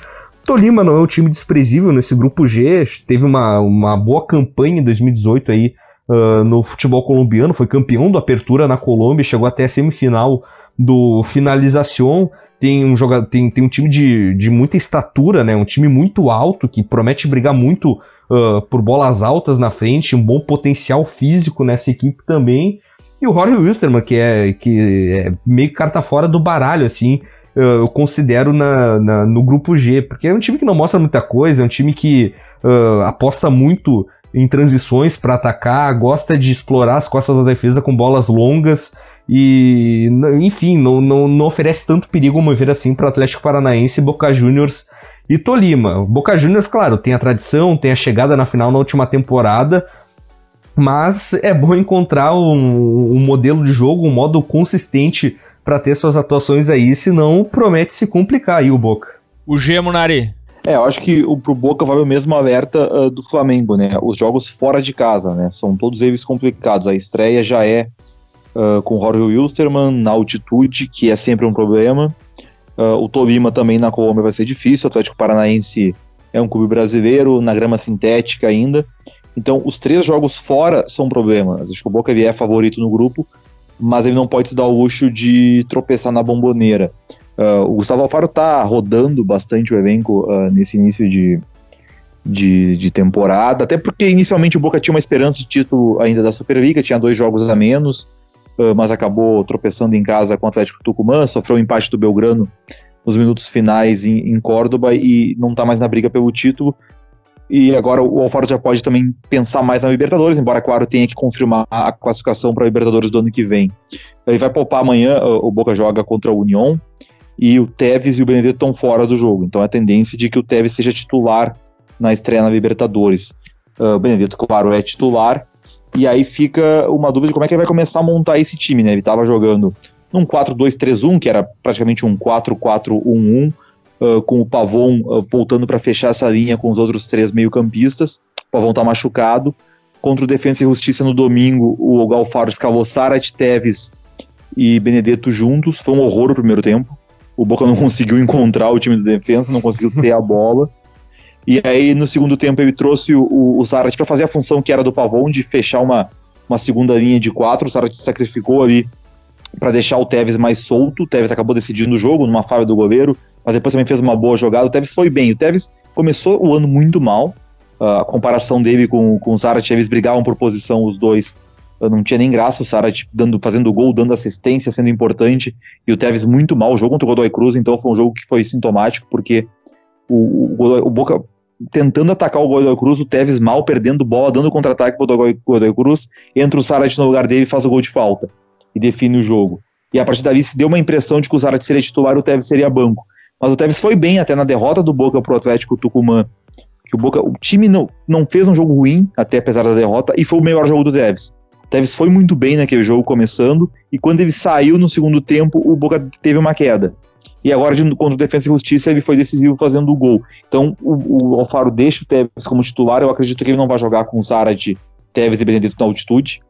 Tolima não é um time desprezível nesse grupo G, teve uma, uma boa campanha em 2018 aí uh, no futebol colombiano, foi campeão do Apertura na Colômbia, chegou até a semifinal do Finalização. Tem um, jogador, tem, tem um time de, de muita estatura, né? um time muito alto que promete brigar muito uh, por bolas altas na frente, um bom potencial físico nessa equipe também. E o Rory Wilstermann, que é, que é meio carta fora do baralho, assim, eu considero na, na, no grupo G, porque é um time que não mostra muita coisa, é um time que uh, aposta muito em transições para atacar, gosta de explorar as costas da defesa com bolas longas e, enfim, não, não, não oferece tanto perigo, mover assim, para Atlético Paranaense, Boca Juniors e Tolima. Boca Juniors, claro, tem a tradição, tem a chegada na final na última temporada, mas é bom encontrar um, um modelo de jogo, um modo consistente para ter suas atuações aí, senão promete se complicar aí o Boca. O G, Munari. É, eu acho que o, pro Boca vai o mesmo alerta uh, do Flamengo, né? Os jogos fora de casa, né? São todos eles complicados. A estreia já é uh, com o Jorge Wilstermann na altitude, que é sempre um problema. Uh, o Tolima também na Colômbia vai ser difícil. O Atlético Paranaense é um clube brasileiro, na grama sintética ainda. Então, os três jogos fora são problemas. Acho que o Boca é favorito no grupo, mas ele não pode se dar o luxo de tropeçar na bomboneira. Uh, o Gustavo Alfaro está rodando bastante o elenco uh, nesse início de, de, de, temporada, até porque inicialmente o Boca tinha uma esperança de título ainda da Superliga, tinha dois jogos a menos, uh, mas acabou tropeçando em casa com o Atlético Tucumã, sofreu um empate do Belgrano nos minutos finais em, em Córdoba e não está mais na briga pelo título. E agora o Alfaro já pode também pensar mais na Libertadores, embora, claro, tenha que confirmar a classificação para a Libertadores do ano que vem. Ele vai poupar amanhã, o Boca joga contra o União. e o Tevez e o Benedetto estão fora do jogo. Então a tendência de que o Tevez seja titular na estreia na Libertadores. Uh, o Benedetto, claro, é titular. E aí fica uma dúvida de como é que ele vai começar a montar esse time, né? Ele estava jogando num 4-2-3-1, que era praticamente um 4-4-1-1, uh, com o Pavon uh, voltando para fechar essa linha com os outros três meio-campistas. O Pavon está machucado. Contra o Defensa e Justiça no domingo, o Galfaro escavou Sarat, Teves e Benedetto juntos. Foi um horror o primeiro tempo. O Boca não [laughs] conseguiu encontrar o time do defesa, não conseguiu ter a bola. E aí, no segundo tempo, ele trouxe o, o, o Zarat para fazer a função que era do Pavon, de fechar uma, uma segunda linha de quatro. O Zarat se sacrificou ali para deixar o Tevez mais solto. O Tevez acabou decidindo o jogo numa falha do goleiro, mas depois também fez uma boa jogada. O Tevez foi bem. O Tevez começou o ano muito mal. Uh, a comparação dele com, com o Zarat, eles brigavam por posição os dois não tinha nem graça o Sarat dando, fazendo gol, dando assistência, sendo importante, e o Tevez muito mal. O jogo contra o Godoy Cruz, então, foi um jogo que foi sintomático, porque o, o, o Boca tentando atacar o Godoy Cruz, o Tevez mal, perdendo bola, dando contra-ataque para o Godoy Cruz, entra o Sarat no lugar dele e faz o gol de falta, e define o jogo. E a partir dali se deu uma impressão de que o Sarat seria titular e o Tevez seria banco. Mas o Tevez foi bem até na derrota do Boca para o Atlético Tucumã, que o Boca, o time não, não fez um jogo ruim, até apesar da derrota, e foi o melhor jogo do Tevez. Tevez foi muito bem naquele jogo começando, e quando ele saiu no segundo tempo, o Boca teve uma queda. E agora, contra o Defensa e Justiça, ele foi decisivo fazendo o gol. Então, o, o Alfaro deixa o Tevez como titular. Eu acredito que ele não vai jogar com o Zarat, Tevez e Benedito na altitude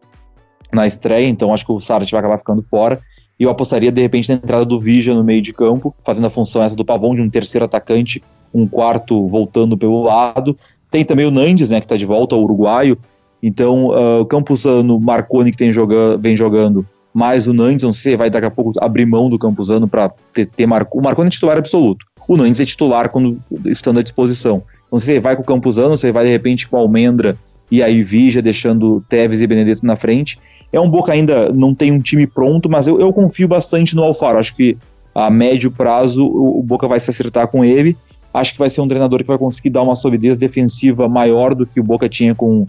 na estreia. Então, acho que o Zarat vai acabar ficando fora. E eu apostaria, de repente, na entrada do Vigia no meio de campo, fazendo a função essa do Pavão, de um terceiro atacante, um quarto voltando pelo lado. Tem também o Nandes, né, que está de volta, o uruguaio. Então, uh, o Campuzano, Marconi, que tem joga, vem jogando, mais o Nandes, não sei se vai daqui a pouco abrir mão do Campuzano para ter, ter Marco. O Marconi é titular absoluto. O Nandes é titular quando estando à disposição. Então, você vai com o Campuzano, você vai de repente com o Almendra e aí Vija, deixando Tevez e Benedetto na frente. É um Boca ainda não tem um time pronto, mas eu, eu confio bastante no Alfaro. Acho que a médio prazo o, o Boca vai se acertar com ele. Acho que vai ser um treinador que vai conseguir dar uma solidez defensiva maior do que o Boca tinha com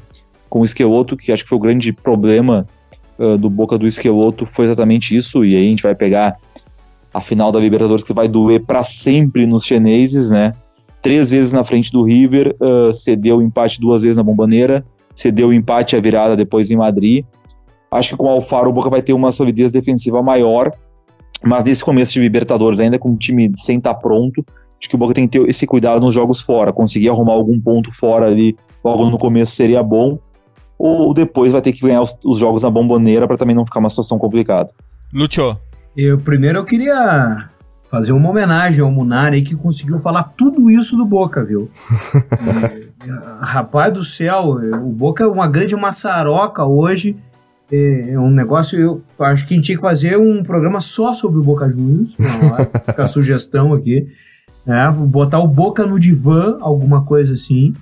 com o Esqueloto, que acho que foi o grande problema uh, do Boca do Esqueloto, foi exatamente isso, e aí a gente vai pegar a final da Libertadores que vai doer para sempre nos chineses, né? Três vezes na frente do River, uh, cedeu o empate duas vezes na Bombaneira, cedeu o empate a virada depois em Madrid. Acho que com o Alfaro o Boca vai ter uma solidez defensiva maior, mas nesse começo de Libertadores, ainda com o time sem estar tá pronto, acho que o Boca tem que ter esse cuidado nos jogos fora, conseguir arrumar algum ponto fora ali logo no começo seria bom ou depois vai ter que ganhar os, os jogos na bomboneira para também não ficar uma situação complicada. Lúcio. Eu primeiro eu queria fazer uma homenagem ao Munari que conseguiu falar tudo isso do Boca, viu? [laughs] é, rapaz do céu, o Boca é uma grande maçaroca hoje. É, é, um negócio, eu acho que a gente tinha que fazer um programa só sobre o Boca Juniors, a [laughs] sugestão aqui. É, botar o Boca no divã, alguma coisa assim,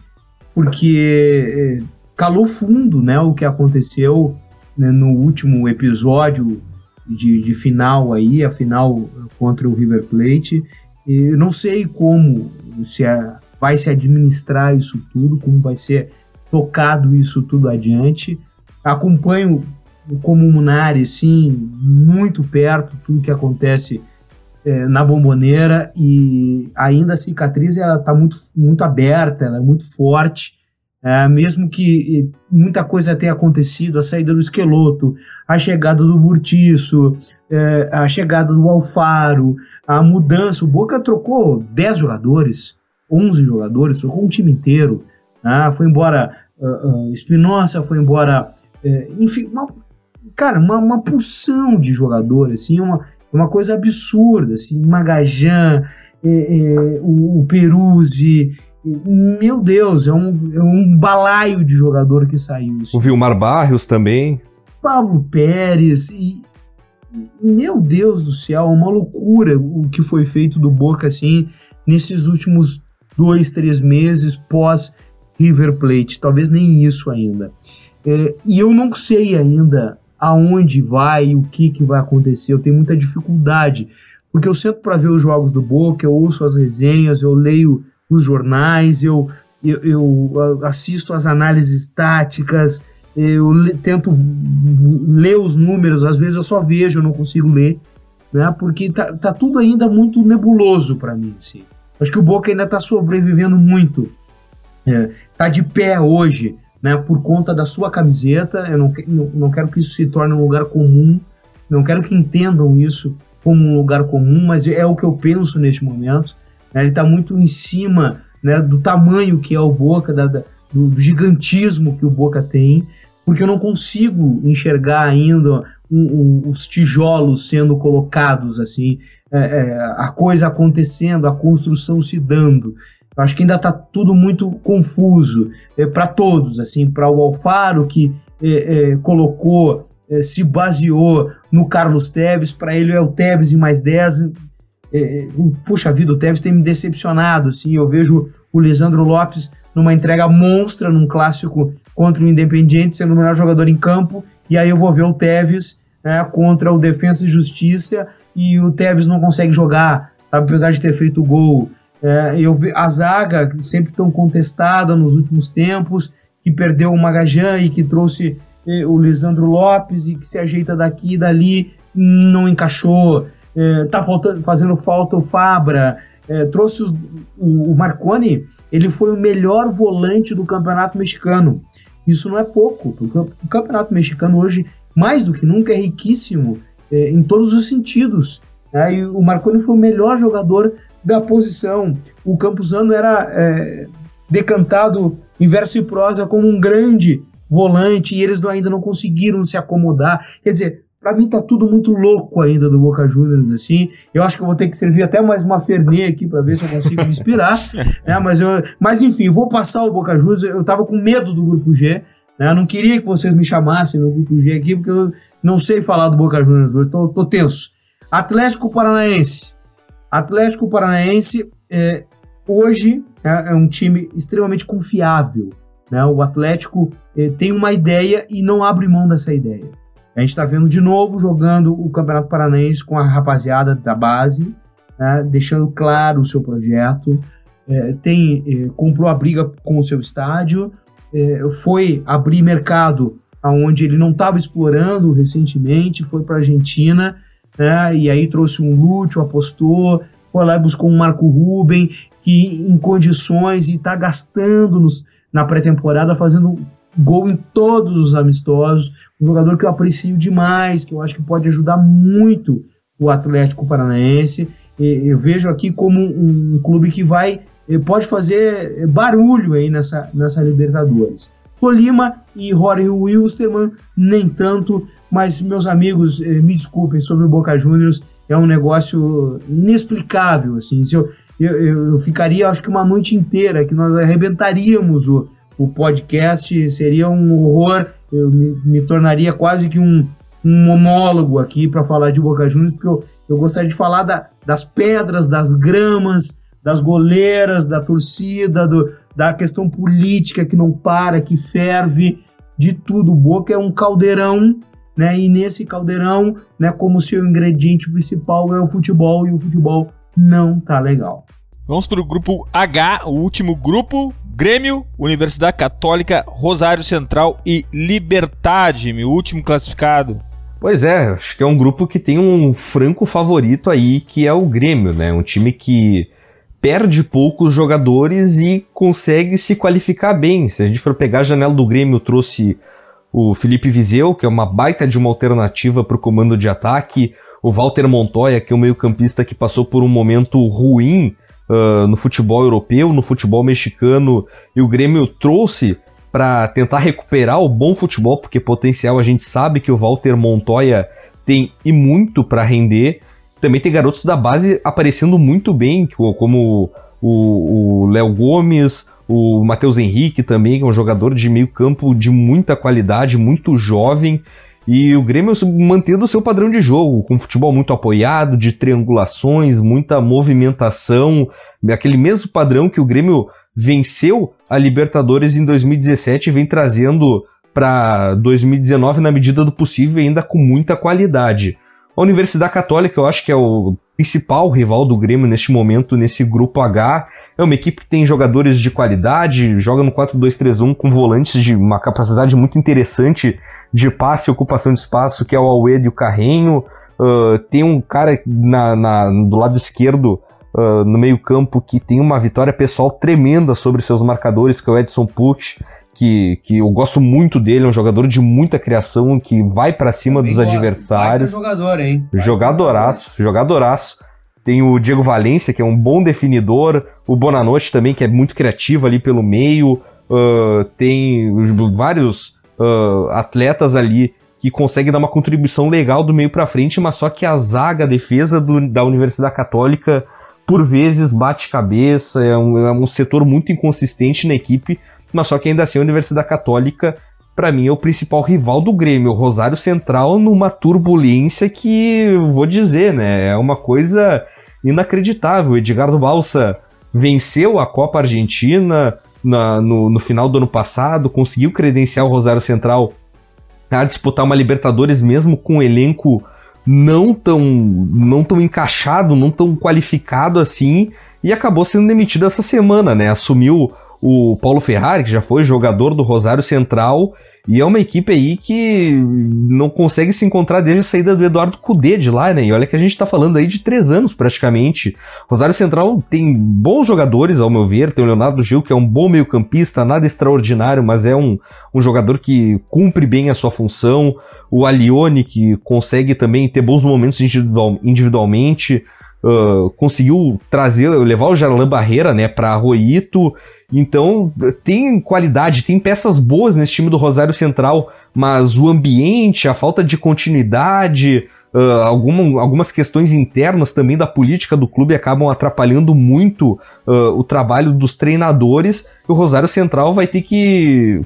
porque é, calou fundo, né, o que aconteceu né, no último episódio de, de, final aí, a final contra o River Plate. Eu não sei como se é, vai se administrar isso tudo, como vai ser tocado isso tudo adiante. Acompanho como Munari, sim, muito perto tudo que acontece é, na bomboneira e ainda a cicatriz ela está muito, muito aberta, ela é muito forte é, mesmo que muita coisa tenha acontecido, a saída do Esqueloto, a chegada do Burtiço, é, a chegada do Alfaro, a mudança, o Boca trocou 10 jogadores, 11 jogadores, trocou um time inteiro, né? foi embora uh, uh, Espinosa, foi embora, uh, enfim, uma, cara, uma, uma porção de jogadores, assim, uma, uma coisa absurda, assim, Magajan, é, é, o, o Peruzzi, meu Deus, é um, é um balaio de jogador que saiu. Assim. O Vilmar Barrios também. Pablo Pérez e. Meu Deus do céu, é uma loucura o que foi feito do Boca assim nesses últimos dois, três meses pós River Plate. Talvez nem isso ainda. É, e eu não sei ainda aonde vai, o que, que vai acontecer. Eu tenho muita dificuldade, porque eu sento para ver os jogos do Boca, eu ouço as resenhas, eu leio os jornais, eu, eu, eu assisto as análises táticas, eu tento ler os números, às vezes eu só vejo, eu não consigo ler. né? Porque tá, tá tudo ainda muito nebuloso para mim, assim. Acho que o Boca ainda está sobrevivendo muito. É, tá de pé hoje, né? Por conta da sua camiseta. Eu não, não, quero que isso se torne um lugar comum. Não quero que entendam isso como um lugar comum, mas é o que eu penso neste momento. Né? Ele está muito em cima né, do tamanho que é o Boca, da, da, do gigantismo que o Boca tem, porque eu não consigo enxergar ainda um, um, os tijolos sendo colocados assim, é, é, a coisa acontecendo, a construção se dando. Eu acho que ainda está tudo muito confuso é, para todos, assim, para o Alfaro que é, é, colocou, se baseou no Carlos Teves, para ele é o Teves e mais 10. puxa vida, o Teves tem me decepcionado, assim, eu vejo o Lisandro Lopes numa entrega monstra num clássico contra o Independiente, sendo o melhor jogador em campo, e aí eu vou ver o Tevez né, contra o Defensa e Justiça, e o Tevez não consegue jogar, sabe, apesar de ter feito o gol. É, eu vi a zaga, sempre tão contestada nos últimos tempos, que perdeu o Magajan e que trouxe eh, o Lisandro Lopes e que se ajeita daqui e dali, não encaixou. É, tá faltando, fazendo falta o Fabra. É, trouxe os, o, o Marconi, ele foi o melhor volante do campeonato mexicano. Isso não é pouco, porque o campeonato mexicano hoje, mais do que nunca, é riquíssimo é, em todos os sentidos. Né? E o Marconi foi o melhor jogador da posição. O Campuzano era é, decantado em verso e prosa como um grande volante e eles ainda não conseguiram se acomodar. Quer dizer, para mim tá tudo muito louco ainda do Boca Juniors, assim. Eu acho que eu vou ter que servir até mais uma Fernê aqui para ver se eu consigo me inspirar. [laughs] né? mas, eu, mas enfim, vou passar o Boca Juniors. Eu tava com medo do Grupo G. Né? Eu não queria que vocês me chamassem no Grupo G aqui, porque eu não sei falar do Boca Juniors hoje. Tô, tô tenso. Atlético Paranaense. Atlético Paranaense é, hoje é, é, um time extremamente confiável. Né? O Atlético é, tem uma ideia e não abre mão dessa ideia. A gente está vendo de novo jogando o Campeonato Paranaense com a rapaziada da base, né, deixando claro o seu projeto. É, tem é, comprou a briga com o seu estádio, é, foi abrir mercado aonde ele não estava explorando recentemente, foi para a Argentina, né, e aí trouxe um Lúcio, apostou, foi lá e buscou um Marco Ruben, que em condições e está gastando nos, na pré-temporada, fazendo gol em todos os amistosos, um jogador que eu aprecio demais, que eu acho que pode ajudar muito o Atlético Paranaense. Eu vejo aqui como um clube que vai pode fazer barulho aí nessa, nessa Libertadores. Tolima e Jorge Wilstermann, nem tanto, mas meus amigos, eh, me desculpem sobre o Boca Juniors, é um negócio inexplicável, assim, se eu, eu, eu ficaria acho que uma noite inteira que nós arrebentaríamos o, o podcast seria um horror, eu me, me tornaria quase que um, um monólogo aqui para falar de Boca Juniors, porque eu, eu gostaria de falar da, das pedras, das gramas, das goleiras, da torcida, do, da questão política que não para, que ferve, de tudo. O Boca é um caldeirão, né? E nesse caldeirão, né, como seu ingrediente principal é o futebol, e o futebol não tá legal. Vamos para o grupo H, o último grupo. Grêmio, Universidade Católica, Rosário Central e Libertade, meu último classificado. Pois é, acho que é um grupo que tem um franco favorito aí, que é o Grêmio, né? Um time que perde poucos jogadores e consegue se qualificar bem. Se a gente for pegar a janela do Grêmio, trouxe o Felipe Vizeu, que é uma baita de uma alternativa para o comando de ataque, o Walter Montoya, que é um meio-campista que passou por um momento ruim uh, no futebol europeu, no futebol mexicano, e o Grêmio trouxe para tentar recuperar o bom futebol, porque potencial a gente sabe que o Walter Montoya tem e muito para render. Também tem garotos da base aparecendo muito bem, como o Léo Gomes, o Matheus Henrique também, que é um jogador de meio campo de muita qualidade, muito jovem. E o Grêmio mantendo o seu padrão de jogo, com futebol muito apoiado, de triangulações, muita movimentação, aquele mesmo padrão que o Grêmio venceu a Libertadores em 2017 e vem trazendo para 2019 na medida do possível e ainda com muita qualidade. A Universidade Católica, eu acho que é o principal rival do Grêmio neste momento, nesse grupo H. É uma equipe que tem jogadores de qualidade, joga no 4-2-3-1 com volantes de uma capacidade muito interessante de passe e ocupação de espaço, que é o Alwedo e o Carrenho. Uh, tem um cara na, na, do lado esquerdo, uh, no meio-campo, que tem uma vitória pessoal tremenda sobre seus marcadores, que é o Edson Pucci. Que, que eu gosto muito dele, é um jogador de muita criação, que vai para cima Também dos gosto. adversários. jogador, hein? Jogadoraço, jogadoraço. Tem o Diego Valência, que é um bom definidor. O Bonanote também, que é muito criativo ali pelo meio. Uh, tem vários uh, atletas ali que conseguem dar uma contribuição legal do meio para frente, mas só que a zaga, a defesa do, da Universidade Católica, por vezes bate cabeça, é um, é um setor muito inconsistente na equipe, mas só que ainda assim a Universidade Católica, para mim, é o principal rival do Grêmio, o Rosário Central, numa turbulência que, vou dizer, né, é uma coisa inacreditável. Edgardo Balsa venceu a Copa Argentina na, no, no final do ano passado, conseguiu credenciar o Rosário Central a disputar uma Libertadores mesmo com um elenco não tão, não tão encaixado, não tão qualificado assim, e acabou sendo demitido essa semana, né? Assumiu o Paulo Ferrari, que já foi jogador do Rosário Central, e é uma equipe aí que não consegue se encontrar desde a saída do Eduardo Cudê de lá, né? E olha que a gente tá falando aí de três anos praticamente. Rosário Central tem bons jogadores, ao meu ver. Tem o Leonardo Gil, que é um bom meio-campista, nada extraordinário, mas é um, um jogador que cumpre bem a sua função. O Alione, que consegue também ter bons momentos individual, individualmente. Conseguiu trazer, levar o Jarlan Barreira, né, para Arroito então, tem qualidade, tem peças boas nesse time do Rosário Central, mas o ambiente, a falta de continuidade, uh, alguma, algumas questões internas também da política do clube acabam atrapalhando muito uh, o trabalho dos treinadores. E o Rosário Central vai ter que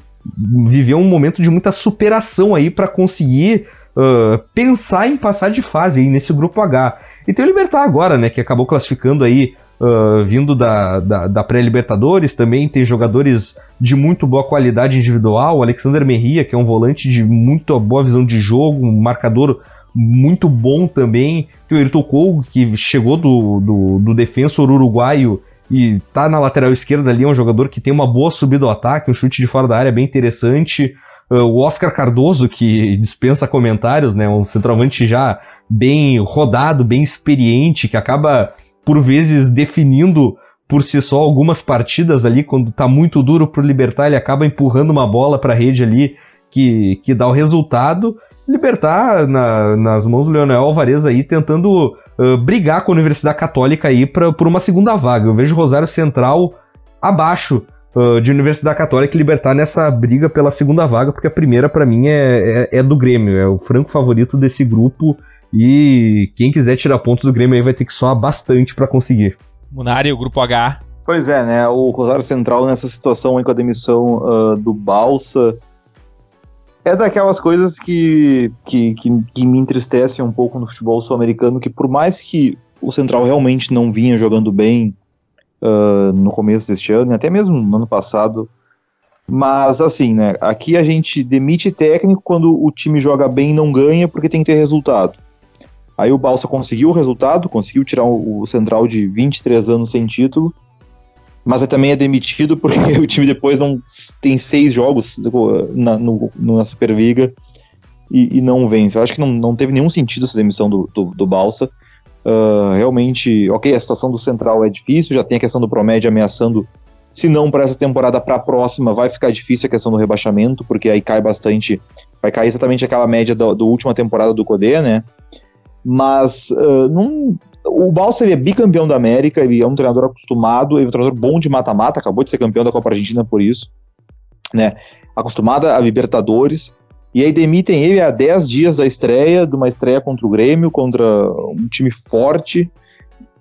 viver um momento de muita superação aí para conseguir uh, pensar em passar de fase nesse grupo H. E tem o Libertar agora, né, que acabou classificando aí uh, vindo da, da, da pré-Libertadores, também tem jogadores de muito boa qualidade individual, o Alexander Merria, que é um volante de muito boa visão de jogo, um marcador muito bom também, tem o Ayrton Cole, que chegou do, do, do defensor uruguaio e tá na lateral esquerda ali, é um jogador que tem uma boa subida ao ataque, um chute de fora da área bem interessante. Uh, o Oscar Cardoso, que dispensa comentários, né? Um centroavante já bem rodado, bem experiente, que acaba por vezes definindo por si só algumas partidas ali, quando tá muito duro pro Libertar, ele acaba empurrando uma bola pra rede ali que, que dá o resultado. Libertar na, nas mãos do Leonel Alvarez aí tentando uh, brigar com a Universidade Católica aí pra, por uma segunda vaga. Eu vejo Rosário Central abaixo uh, de Universidade Católica e Libertar nessa briga pela segunda vaga, porque a primeira para mim é, é, é, do Grêmio, é o franco favorito desse grupo e quem quiser tirar pontos do Grêmio aí vai ter que soar bastante para conseguir. Munari, o grupo H. Pois é, né? O Rosário Central nessa situação aí com a demissão uh, do Balsa é daquelas coisas que, que, que, que me entristecem um pouco no futebol sul-americano, que por mais que o Central realmente não vinha jogando bem uh, no começo deste ano, e até mesmo no ano passado, mas assim, né? Aqui a gente demite técnico quando o time joga bem e não ganha porque tem que ter resultado. Aí o Balsa conseguiu o resultado, conseguiu tirar o, Central de 23 anos sem título, mas também é demitido porque [laughs] o time depois não tem seis jogos na, no, na Superliga e, e, não vence. Eu acho que não, não teve nenhum sentido essa demissão do, do, do Balsa. Uh, realmente, ok, a situação do Central é difícil, já tem a questão do Promédio ameaçando, se não para essa temporada, para a próxima, vai ficar difícil a questão do rebaixamento, porque aí cai bastante, vai cair exatamente aquela média da última temporada do Codê, né? Mas uh, num, o Balsa é bicampeão da América, ele é um treinador acostumado, ele é um treinador bom de mata-mata, acabou de ser campeão da Copa Argentina por isso, né? Acostumado a Libertadores. E aí demitem ele há 10 dias da estreia, de uma estreia contra o Grêmio, contra um time forte,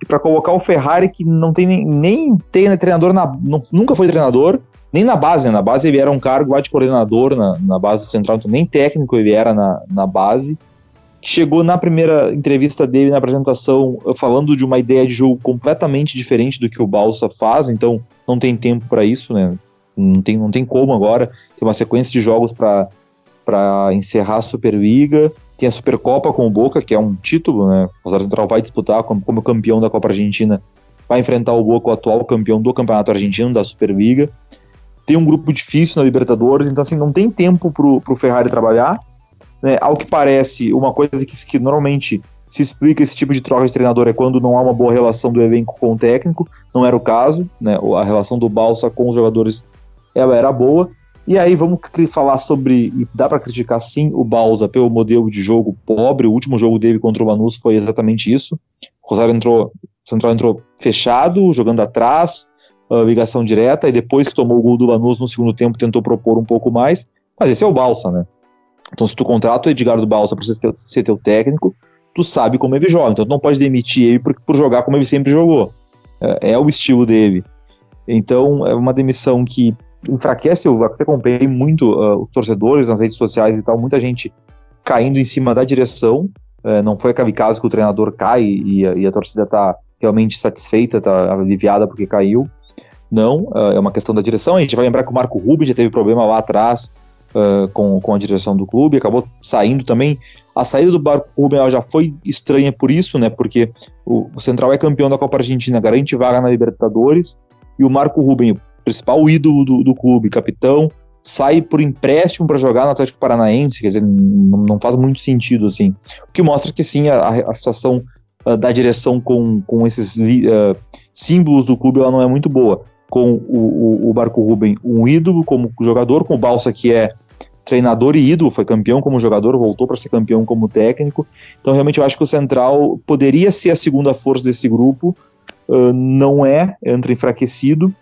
para colocar o Ferrari que não tem nem, nem tem treinador na, nunca foi treinador, nem na base, né? na base ele era um cargo lá de coordenador na, na base do Central, então nem técnico ele era na, na base chegou na primeira entrevista dele, na apresentação, falando de uma ideia de jogo completamente diferente do que o Balsa faz, então não tem tempo para isso, né? Não tem, não tem como agora. Tem uma sequência de jogos para encerrar a Superliga. Tem a Supercopa com o Boca, que é um título, né? O Rosário Central vai disputar como, como campeão da Copa Argentina, vai enfrentar o Boca, o atual campeão do Campeonato Argentino, da Superliga. Tem um grupo difícil na Libertadores, então assim, não tem tempo para o Ferrari trabalhar né, ao que parece, uma coisa que, que normalmente se explica esse tipo de troca de treinador é quando não há uma boa relação do elenco com o técnico, não era o caso, né? A relação do Balsa com os jogadores ela era boa. E aí vamos falar sobre, dá para criticar sim o Balsa pelo modelo de jogo pobre, o último jogo dele contra o Manus foi exatamente isso. O Rosário entrou, o Central entrou fechado, jogando atrás, uh, ligação direta, e depois que tomou o gol do Lanús no segundo tempo tentou propor um pouco mais, mas esse é o Balsa, né? Então se tu contrata o Edgar do Balsa para ser teu técnico, tu sabe como ele joga, então tu não pode demitir ele por, por jogar como ele sempre jogou. É, é, o estilo dele. Então é uma demissão que enfraquece, eu até comprei muito uh, os torcedores nas redes sociais e tal, muita gente caindo em cima da direção. Uh, não foi aquele caso que o treinador cai e, e a torcida tá realmente satisfeita, tá aliviada porque caiu. Não, uh, é uma questão da direção. A gente vai lembrar que o Marco Rubens já teve problema lá atrás uh, com, com a direção do clube, acabou saindo também. A saída do Marco Rubens já foi estranha por isso, né? Porque o, o, Central é campeão da Copa Argentina, garante vaga na Libertadores, e o Marco Rubens, principal ídolo do, do clube, capitão, sai por empréstimo para jogar no Atlético Paranaense, quer dizer, não, não, faz muito sentido assim. O que mostra que sim, a, a situação uh, da direção com, com esses uh, símbolos do clube ela não é muito boa. Com o, o, o Marco Ruben, um ídolo como jogador, com o Balsa, que é treinador e ídolo, foi campeão como jogador, voltou para ser campeão como técnico. Então, realmente, eu acho que o Central poderia ser a segunda força desse grupo, uh, não é, entra enfraquecido.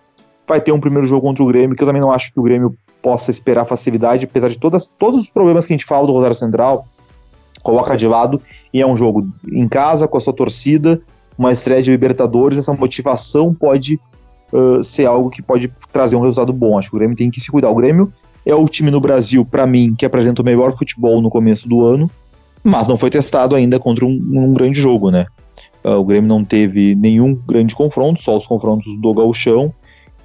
Vai ter um primeiro jogo contra o Grêmio, que eu também não acho que o Grêmio possa esperar facilidade, apesar de todas, todos os problemas que a gente fala do Rosário Central, coloca de lado, e é um jogo em casa, com a sua torcida, uma estreia de Libertadores, essa motivação pode uh, ser algo que pode trazer um resultado bom. Acho que o Grêmio tem que se cuidar. O Grêmio é o time no Brasil, para mim, que apresenta o melhor futebol no começo do ano, mas não foi testado ainda contra um, um grande jogo, né? Uh, o Grêmio não teve nenhum grande confronto, só os confrontos do Gauchão,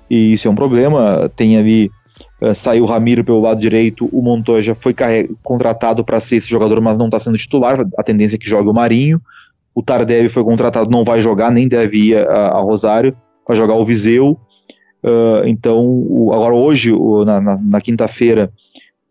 e isso é um problema. Tem ali, uh, saiu o Ramiro pelo lado direito, o Montoya foi contratado para ser esse jogador, mas não está sendo titular, a tendência é que jogue o Marinho. O Tardev foi contratado, não vai jogar, nem deve ir a, a Rosário, vai jogar o Viseu. Uh, então, o, agora hoje, o, na, na, na quinta-feira,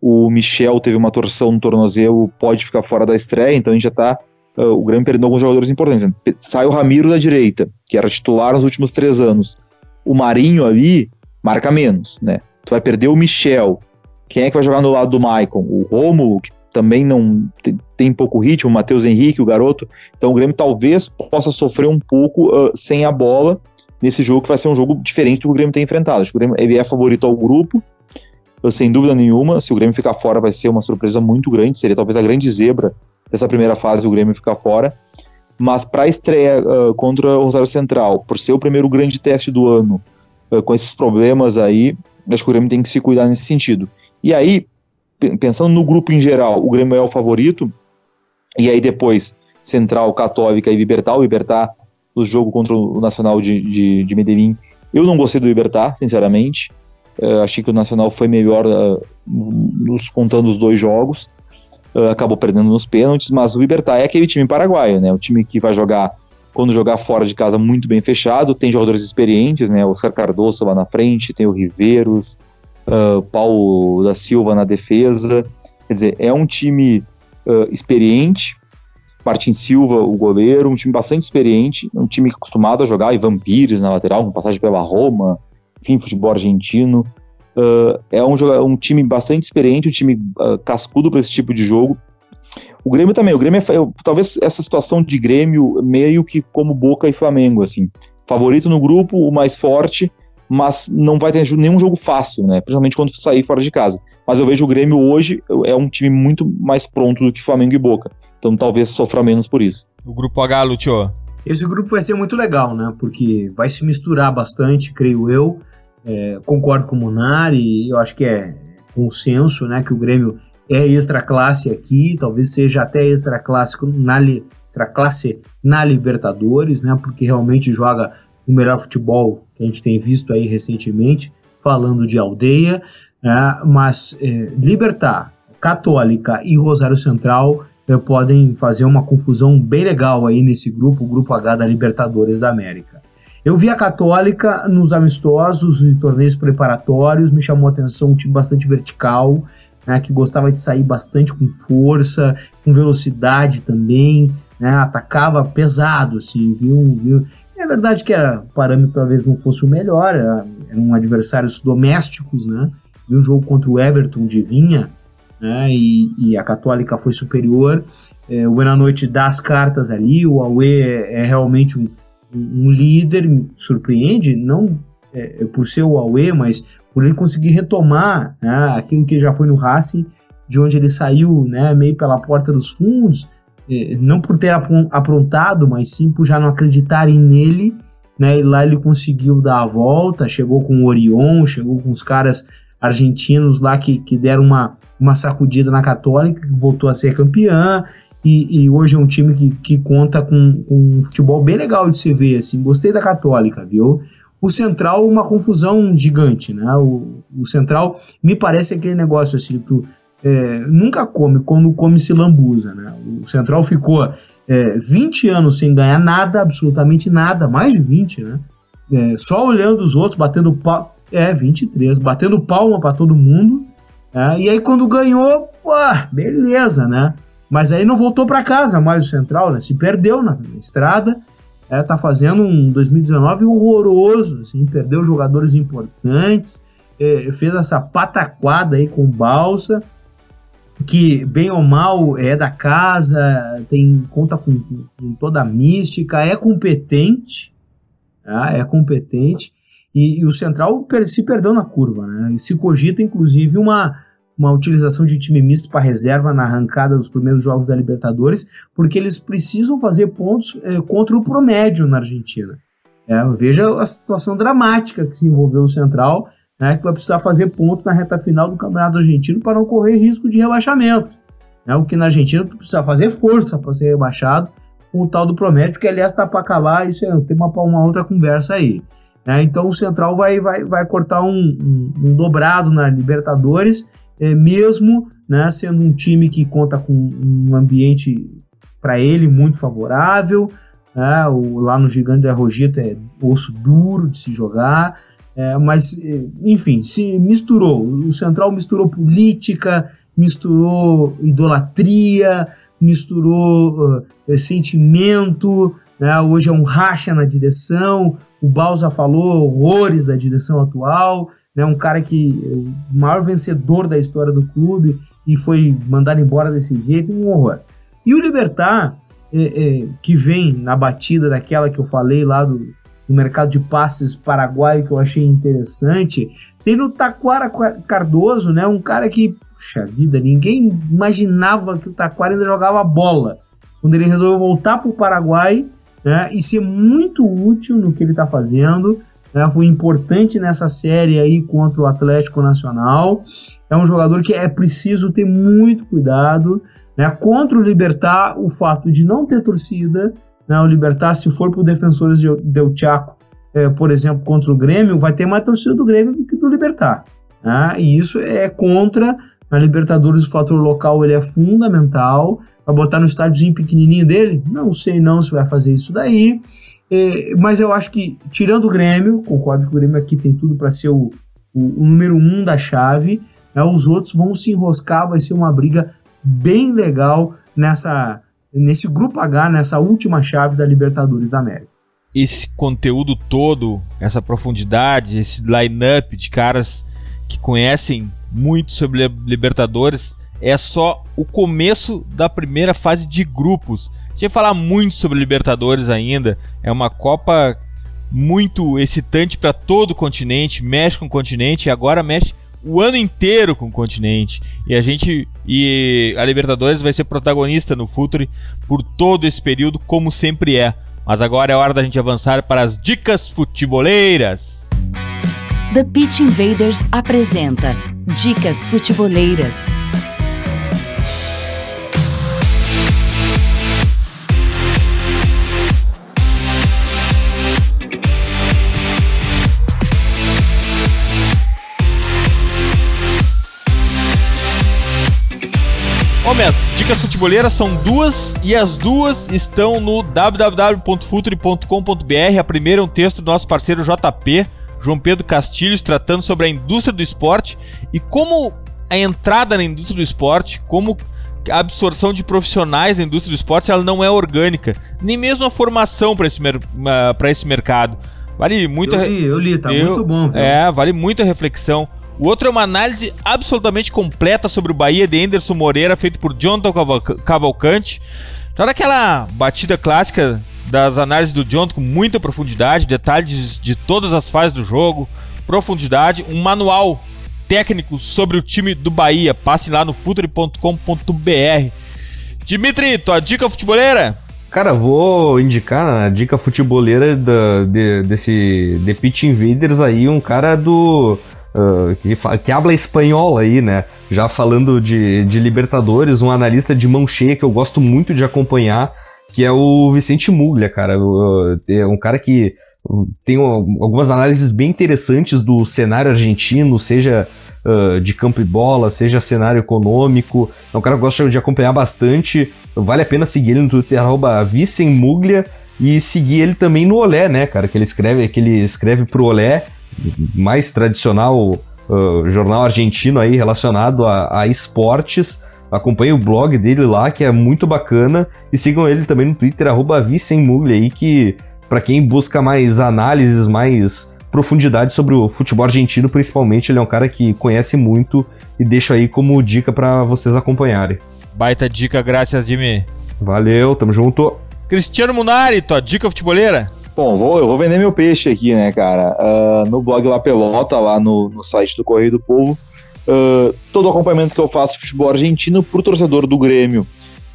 o Michel teve uma torção no tornozelo, pode ficar fora da estreia, então a gente já está. Uh, o Grêmio perdeu alguns jogadores importantes. Sai o Ramiro da direita, que era titular nos últimos três anos. O Marinho ali marca menos, né? Tu vai perder o Michel. Quem é que vai jogar no lado do Maicon? O Romulo, que também não tem, tem pouco ritmo, o Matheus Henrique, o garoto. Então o Grêmio talvez possa sofrer um pouco uh, sem a bola nesse jogo que vai ser um jogo diferente do que o Grêmio tem enfrentado. Acho que o Grêmio ele é favorito ao grupo, sem dúvida nenhuma. Se o Grêmio ficar fora, vai ser uma surpresa muito grande. Seria talvez a grande zebra dessa primeira fase o Grêmio ficar fora. Mas para a estreia uh, contra o Rosário Central, por ser o primeiro grande teste do ano, uh, com esses problemas aí, acho que o Grêmio tem que se cuidar nesse sentido. E aí, pensando no grupo em geral, o Grêmio é o favorito, e aí depois Central, Católica e Libertar. O Libertar no jogo contra o Nacional de, de, de Medellín. Eu não gostei do Libertar, sinceramente. Uh, achei que o Nacional foi melhor uh, nos contando os dois jogos. Uh, acabou perdendo nos pênaltis, mas o Libertar é aquele time paraguaio, né? O time que vai jogar, quando jogar fora de casa, muito bem fechado. Tem jogadores experientes, né? Oscar Cardoso lá na frente, tem o Riveiros, uh, Paulo da Silva na defesa. Quer dizer, é um time experiente, Martin Silva, o goleiro, um time bastante experiente, um time acostumado a jogar, Ivan Pires na lateral, com passagem pela Roma, enfim, futebol argentino. Uh, é um, um, time bastante experiente, um time uh, cascudo para esse tipo de jogo. O Grêmio também, o Grêmio é, talvez essa situação de Grêmio meio que como Boca e Flamengo, assim. Favorito no grupo, o mais forte, mas não vai ter nenhum jogo fácil, né? Principalmente quando sair fora de casa. Mas eu vejo o Grêmio hoje é um time muito mais pronto do que Flamengo e Boca. Então talvez sofra menos por isso. O grupo H, Lúcio. Esse grupo vai ser muito legal, né? Porque vai se misturar bastante, creio eu. É, concordo com o Munari, eu acho que é consenso, né? Que o Grêmio é extra classe aqui, talvez seja até extra classe na, extra classe na Libertadores, né? Porque realmente joga o melhor futebol que a gente tem visto aí recentemente, falando de aldeia, né? mas é, Libertar, Católica e Rosário Central eh, podem fazer uma confusão bem legal aí nesse grupo, o grupo H da Libertadores da América. Eu vi a Católica nos amistosos, nos torneios preparatórios, me chamou a atenção um time bastante vertical, né, que gostava de sair bastante com força, com velocidade também, né, atacava pesado, assim, viu, viu. É verdade que era, o parâmetro talvez não fosse o melhor, era, eram adversários domésticos, né? E um jogo contra o Everton de Vinha, né? E, e a Católica foi superior. É, o Buena Noite dá as cartas ali, o Aue é, é realmente um, um, líder, me surpreende, não é, é, por ser o Aue, mas por ele conseguir retomar né, aquilo que já foi no Racing, de onde ele saiu né, meio pela porta dos fundos, é, não por ter aprontado, mas sim por já não acreditarem nele. Né, e lá ele conseguiu dar a volta, chegou com o Orion, chegou com os caras argentinos lá que, que deram uma, uma sacudida na Católica, que voltou a ser campeã, e, e, hoje é um time que, que conta com, com um futebol bem legal de se ver, assim, gostei da Católica, viu? O Central, uma confusão gigante, né? O, o Central, me parece aquele negócio assim, tu é, nunca come, quando come se lambuza, né? O Central ficou é, 20 anos sem ganhar nada, absolutamente nada, mais de 20, né? É, só olhando os outros, batendo pau, é, 23, batendo palma para todo mundo, é, e aí quando ganhou, pô, beleza, né? Mas aí não voltou para casa mais o Central, né? Se perdeu na, estrada. É, tá fazendo um 2019 horroroso, assim, perdeu jogadores importantes, é, fez essa pataquada aí com Balsa, que bem ou mal é da casa, tem conta com, com toda a mística, é competente, tá? é competente, e, e, o Central se perdeu na curva, né? Se cogita, inclusive, uma uma utilização de time misto para reserva na arrancada dos primeiros jogos da Libertadores, porque eles precisam fazer pontos é, contra o promédio na Argentina. É, veja a situação dramática que se envolveu o Central, né, que vai precisar fazer pontos na reta final do Campeonato Argentino para não correr risco de rebaixamento. É, o que na Argentina precisa fazer força para ser rebaixado com o tal do promédio, que aliás está para acabar, isso é tema para uma outra conversa aí. É, então o Central vai, vai, vai cortar um, um, um dobrado na Libertadores é, mesmo né, sendo um time que conta com um ambiente para ele muito favorável. Né, o, lá no Gigante da Rogito é osso duro de se jogar. É, mas, é, enfim, se misturou. O Central misturou política, misturou idolatria, misturou uh, sentimento. Né? Hoje é um racha na direção. O Balsa falou horrores da direção atual né, um cara que o maior vencedor da história do clube e foi mandado embora desse jeito, um horror. E o Libertar, é, é, que vem na batida daquela que eu falei lá do, do mercado de passes paraguaio, que eu achei interessante, tem no Taquara Cardoso, né, um cara que, puxa vida, ninguém imaginava que o Taquara ainda jogava bola. Quando ele resolveu voltar para o Paraguai né, e ser muito útil no que ele está fazendo, foi importante nessa série aí contra o Atlético Nacional. É um jogador que é preciso ter muito cuidado. Né, contra o Libertar, o fato de não ter torcida, né, o Libertar, se for para o Defensores del Chaco, é, por exemplo, contra o Grêmio, vai ter mais torcida do Grêmio do que do Libertar. Né, e isso é contra. Na Libertadores, o fator local ele é fundamental. Vai botar no estádiozinho pequenininho dele? Não sei não se vai fazer isso daí. É, mas eu acho que, tirando o Grêmio, concordo que o Grêmio aqui tem tudo para ser o, o, o, número um da chave, né, os outros vão se enroscar, vai ser uma briga bem legal nessa nesse grupo H, nessa última chave da Libertadores da América. Esse conteúdo todo, essa profundidade, esse line-up de caras que conhecem muito sobre Libertadores, é só o começo da primeira fase de grupos gente vai falar muito sobre Libertadores ainda. É uma Copa muito excitante para todo o continente, mexe com o continente e agora mexe o ano inteiro com o continente. E a gente e a Libertadores vai ser protagonista no Futre por todo esse período, como sempre é. Mas agora é hora da gente avançar para as dicas futeboleiras. The Pitch Invaders apresenta Dicas Futeboleiras. Bom, minhas dicas futeboleiras são duas e as duas estão no www.futre.com.br. A primeira é um texto do nosso parceiro JP, João Pedro Castilhos, tratando sobre a indústria do esporte e como a entrada na indústria do esporte, como a absorção de profissionais da indústria do esporte ela não é orgânica, nem mesmo a formação para esse, uh, esse mercado. Vale muito. Eu li, eu li, tá eu, muito bom. Viu? É, vale muita reflexão. O outro é uma análise absolutamente completa sobre o Bahia de Anderson Moreira, feito por Jonathan Cavalcante. Já daquela batida clássica das análises do Jonathan com muita profundidade, detalhes de todas as fases do jogo, profundidade, um manual técnico sobre o time do Bahia. Passe lá no futuri.com.br. Dimitri, tua dica futeboleira? Cara, vou indicar a dica futeboleira da, de, desse The Pitch Invaders aí, um cara do. Uh, que, que habla espanhol aí, né? Já falando de, de Libertadores, um analista de mão cheia que eu gosto muito de acompanhar, que é o Vicente Muglia, cara. Uh, é um cara que tem algumas análises bem interessantes do cenário argentino, seja uh, de campo e bola, seja cenário econômico. É um cara que gosta de acompanhar bastante. Vale a pena seguir ele no Twitter, arroba Vicemuglia, e seguir ele também no Olé, né, cara? Que ele escreve, que ele escreve pro Olé, mais tradicional uh, jornal argentino aí relacionado a, a esportes. Acompanhe o blog dele lá, que é muito bacana. E sigam ele também no Twitter, arroba aí, que para quem busca mais análises, mais profundidade sobre o futebol argentino, principalmente, ele é um cara que conhece muito e deixo aí como dica para vocês acompanharem. Baita dica, graças, Jimmy. Valeu, tamo junto. Cristiano Munari, tua dica futeboleira? Bom, vou, eu vou vender meu peixe aqui, né, cara? Uh, no blog La Pelota, lá no, no site do Correio do Povo, uh, todo o acompanhamento que eu faço de futebol argentino pro torcedor do Grêmio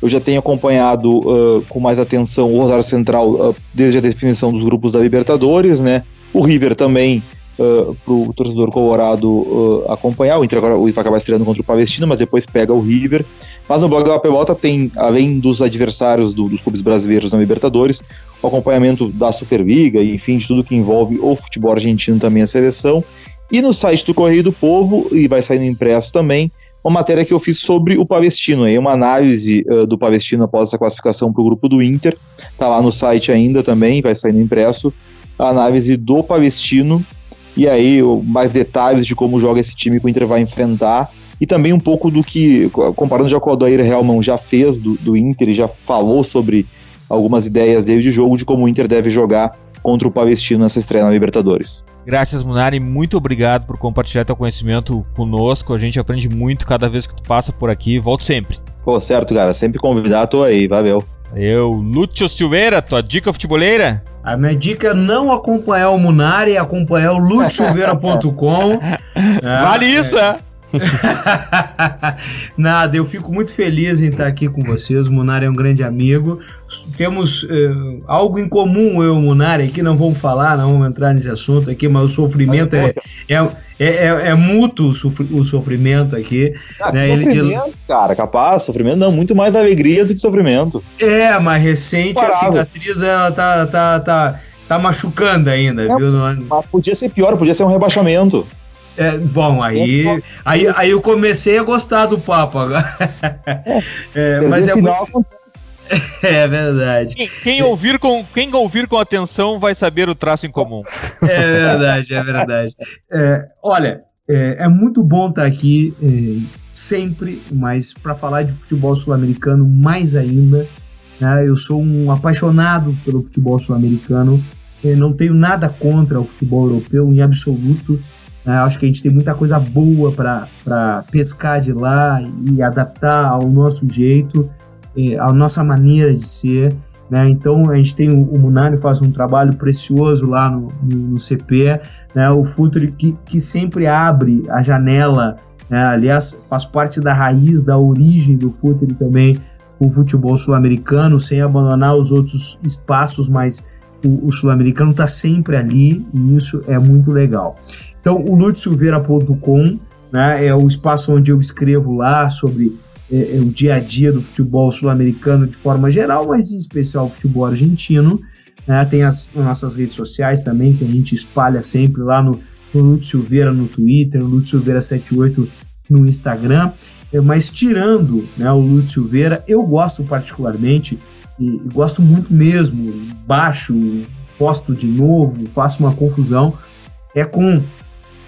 eu já tenho acompanhado uh, com mais atenção o Rosário Central desde a definição dos grupos da Libertadores, né? O River também, uh, para o torcedor colorado uh, acompanhar. O Inter agora o Inter acaba estreando contra o Palestino, mas depois pega o River. Mas no blog da Pelota tem, além dos adversários do, dos clubes brasileiros na Libertadores, o acompanhamento da Superliga enfim, de tudo que envolve o futebol argentino também a seleção. E no site do Correio do Povo, e vai sair no impresso também, uma matéria que eu fiz sobre o Palestino, aí uma análise uh, do Palestino após essa classificação para o grupo do Inter, tá lá no site ainda também, vai sair no impresso, a análise do Palestino, e aí mais detalhes de como joga esse time que o Inter vai enfrentar, e também um pouco do que, comparando já com o Adair Helman já fez do, do Inter e já falou sobre algumas ideias dele de jogo, de como o Inter deve jogar contra o Palestino nessa estreia na Libertadores. Graças, Munari. Muito obrigado por compartilhar teu conhecimento conosco. A gente aprende muito cada vez que tu passa por aqui. Volto sempre. Pô, certo, cara. Sempre convidar, tô aí. Valeu. Eu, Lúcio Silveira, tua dica futeboleira? A minha dica é não acompanhar o Munari, é acompanhar o lutiosilveira.com. [laughs] é, vale isso, é. [laughs] Nada, eu fico muito feliz em estar aqui com vocês. O Munari é um grande amigo. Temos uh, algo em comum, eu e o Munari, aqui não vamos falar, não vamos entrar nesse assunto aqui, mas o sofrimento é, é, é, é, é mútuo o sofrimento aqui. Ah, né? sofrimento, Ele, cara, capaz, sofrimento não, muito mais alegrias do que sofrimento. É, mas recente a cicatriz ela tá, tá, tá, tá machucando ainda, é, viu? Mas podia ser pior, podia ser um rebaixamento. É, bom, aí, aí, aí eu comecei a gostar do papo agora. [laughs] É, mas é muito... [laughs] É verdade. Quem, quem, ouvir com, quem ouvir com atenção vai saber o traço em comum. É verdade, é verdade. É, olha, é, é, muito bom estar aqui é, sempre, mas para falar de futebol sul-americano mais ainda. Né, eu sou um apaixonado pelo futebol sul-americano. não tenho nada contra o futebol europeu em absoluto. Né? Acho que a gente tem muita coisa boa para pescar de lá e adaptar ao nosso jeito, eh, à nossa maneira de ser. Né? Então a gente tem o, o Munari faz um trabalho precioso lá no, no, no CP, né? o Futuri que, que sempre abre a janela, né? aliás faz parte da raiz, da origem do Futuri também, o futebol sul-americano, sem abandonar os outros espaços, mas o, o sul-americano está sempre ali e isso é muito legal. Então, o lutsilveira.com né, é o espaço onde eu escrevo lá sobre é, é, o dia a dia do futebol sul-americano de forma geral, mas em especial o futebol argentino. Né, tem as, as, nossas redes sociais também, que a gente espalha sempre lá no, no Lúcio Silveira no Twitter, no Lúcio Silveira78 no Instagram. É, mas tirando né, o Lúcio Silveira, eu gosto particularmente, e, e gosto muito mesmo, baixo, posto de novo, faço uma confusão, é com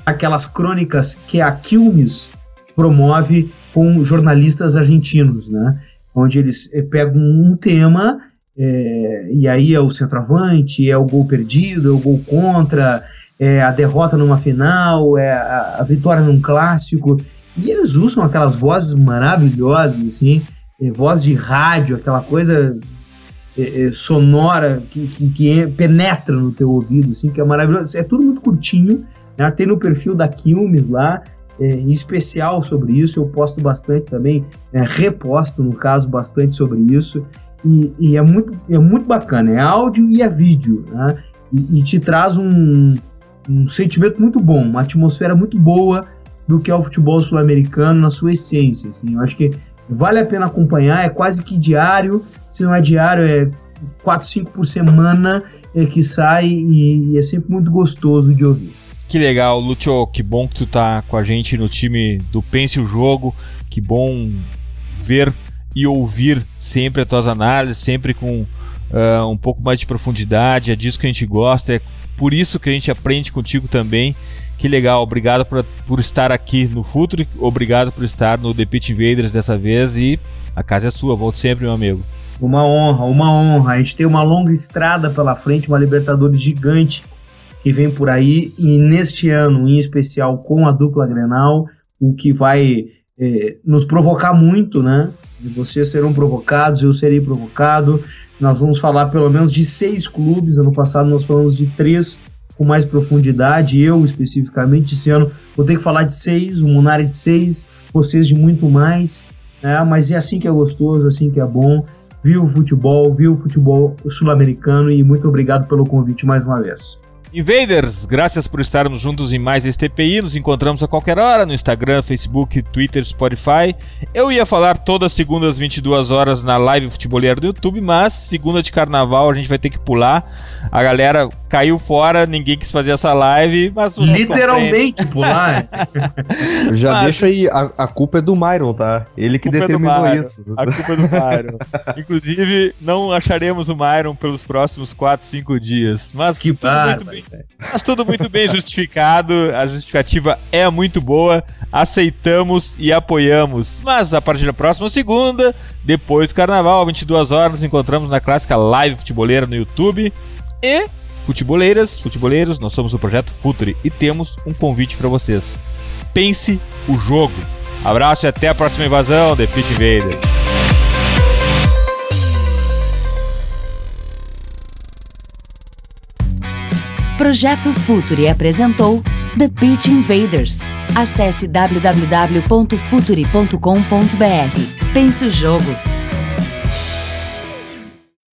aquelas crônicas que a Quilmes promove com jornalistas argentinos, né? Onde eles eh, pegam um tema é, e aí é o centroavante, é o gol perdido, é o gol contra, é a derrota numa final, é a, a vitória num clássico. E eles usam aquelas vozes maravilhosas, assim, é, voz de rádio, aquela coisa é, é, sonora que, que, que, penetra no teu ouvido, assim, que é maravilhoso. É tudo muito curtinho, né? tem no perfil da Quilmes lá, é, em especial sobre isso, eu posto bastante também, é, reposto, no caso, bastante sobre isso. E, e, é, muito, é muito bacana, é áudio e é vídeo, né? E, e te traz um, um sentimento muito bom, uma atmosfera muito boa do que é o futebol sul-americano na sua essência. Assim. Eu acho que vale a pena acompanhar, é quase que diário, se não é diário, é 4, 5 por semana é que sai e, e, é sempre muito gostoso de ouvir. Que legal, Lúcio, que bom que tu tá com a gente no time do Pense o Jogo, que bom ver e ouvir sempre as tuas análises, sempre com uh, um pouco mais de profundidade, é disso que a gente gosta, é por isso que a gente aprende contigo também. Que legal, obrigado por, por estar aqui no Futuro, obrigado por estar no The Pit Invaders dessa vez e a casa é sua, volte sempre, meu amigo. Uma honra, uma honra. A gente tem uma longa estrada pela frente, uma Libertadores gigante que vem por aí e neste ano, em especial com a dupla Grenal, o que vai eh, nos provocar muito, né? Vocês serão provocados, eu serei provocado. Nós vamos falar pelo menos de seis clubes. Ano passado nós falamos de três com mais profundidade. Eu, especificamente, esse ano vou ter que falar de seis, o Munari de seis, vocês de muito mais. Né? Mas é assim que é gostoso, assim que é bom. Viu o futebol, viu o futebol sul-americano e muito obrigado pelo convite mais uma vez. Invaders, graças por estarmos juntos em mais este TPI. Nos encontramos a qualquer hora no Instagram, Facebook, Twitter, Spotify. Eu ia falar todas segundas 22 horas na live futebolera do YouTube, mas segunda de carnaval a gente vai ter que pular. A galera caiu fora, ninguém quis fazer essa live, mas literalmente pular. Já mas, deixa aí, a, a, culpa é do Myron, tá? Ele que é determinou é isso. A culpa é do Myron. Inclusive, não acharemos o Myron pelos próximos 4, 5 dias. Mas que tudo muito bem, mas tudo muito bem justificado. A justificativa é muito boa. Aceitamos e apoiamos. Mas a partir da próxima segunda, depois do carnaval, 22 horas, nos encontramos na clássica live futeboleira no YouTube. E futeboleiras, futeboleiros, nós somos o projeto Futuri e temos um convite para vocês. Pense o jogo. Abraço e até a próxima invasão, The Pit Invader. Projeto Futuri apresentou The Pitch Invaders. Acesse www.futuri.com.br. Pense o jogo.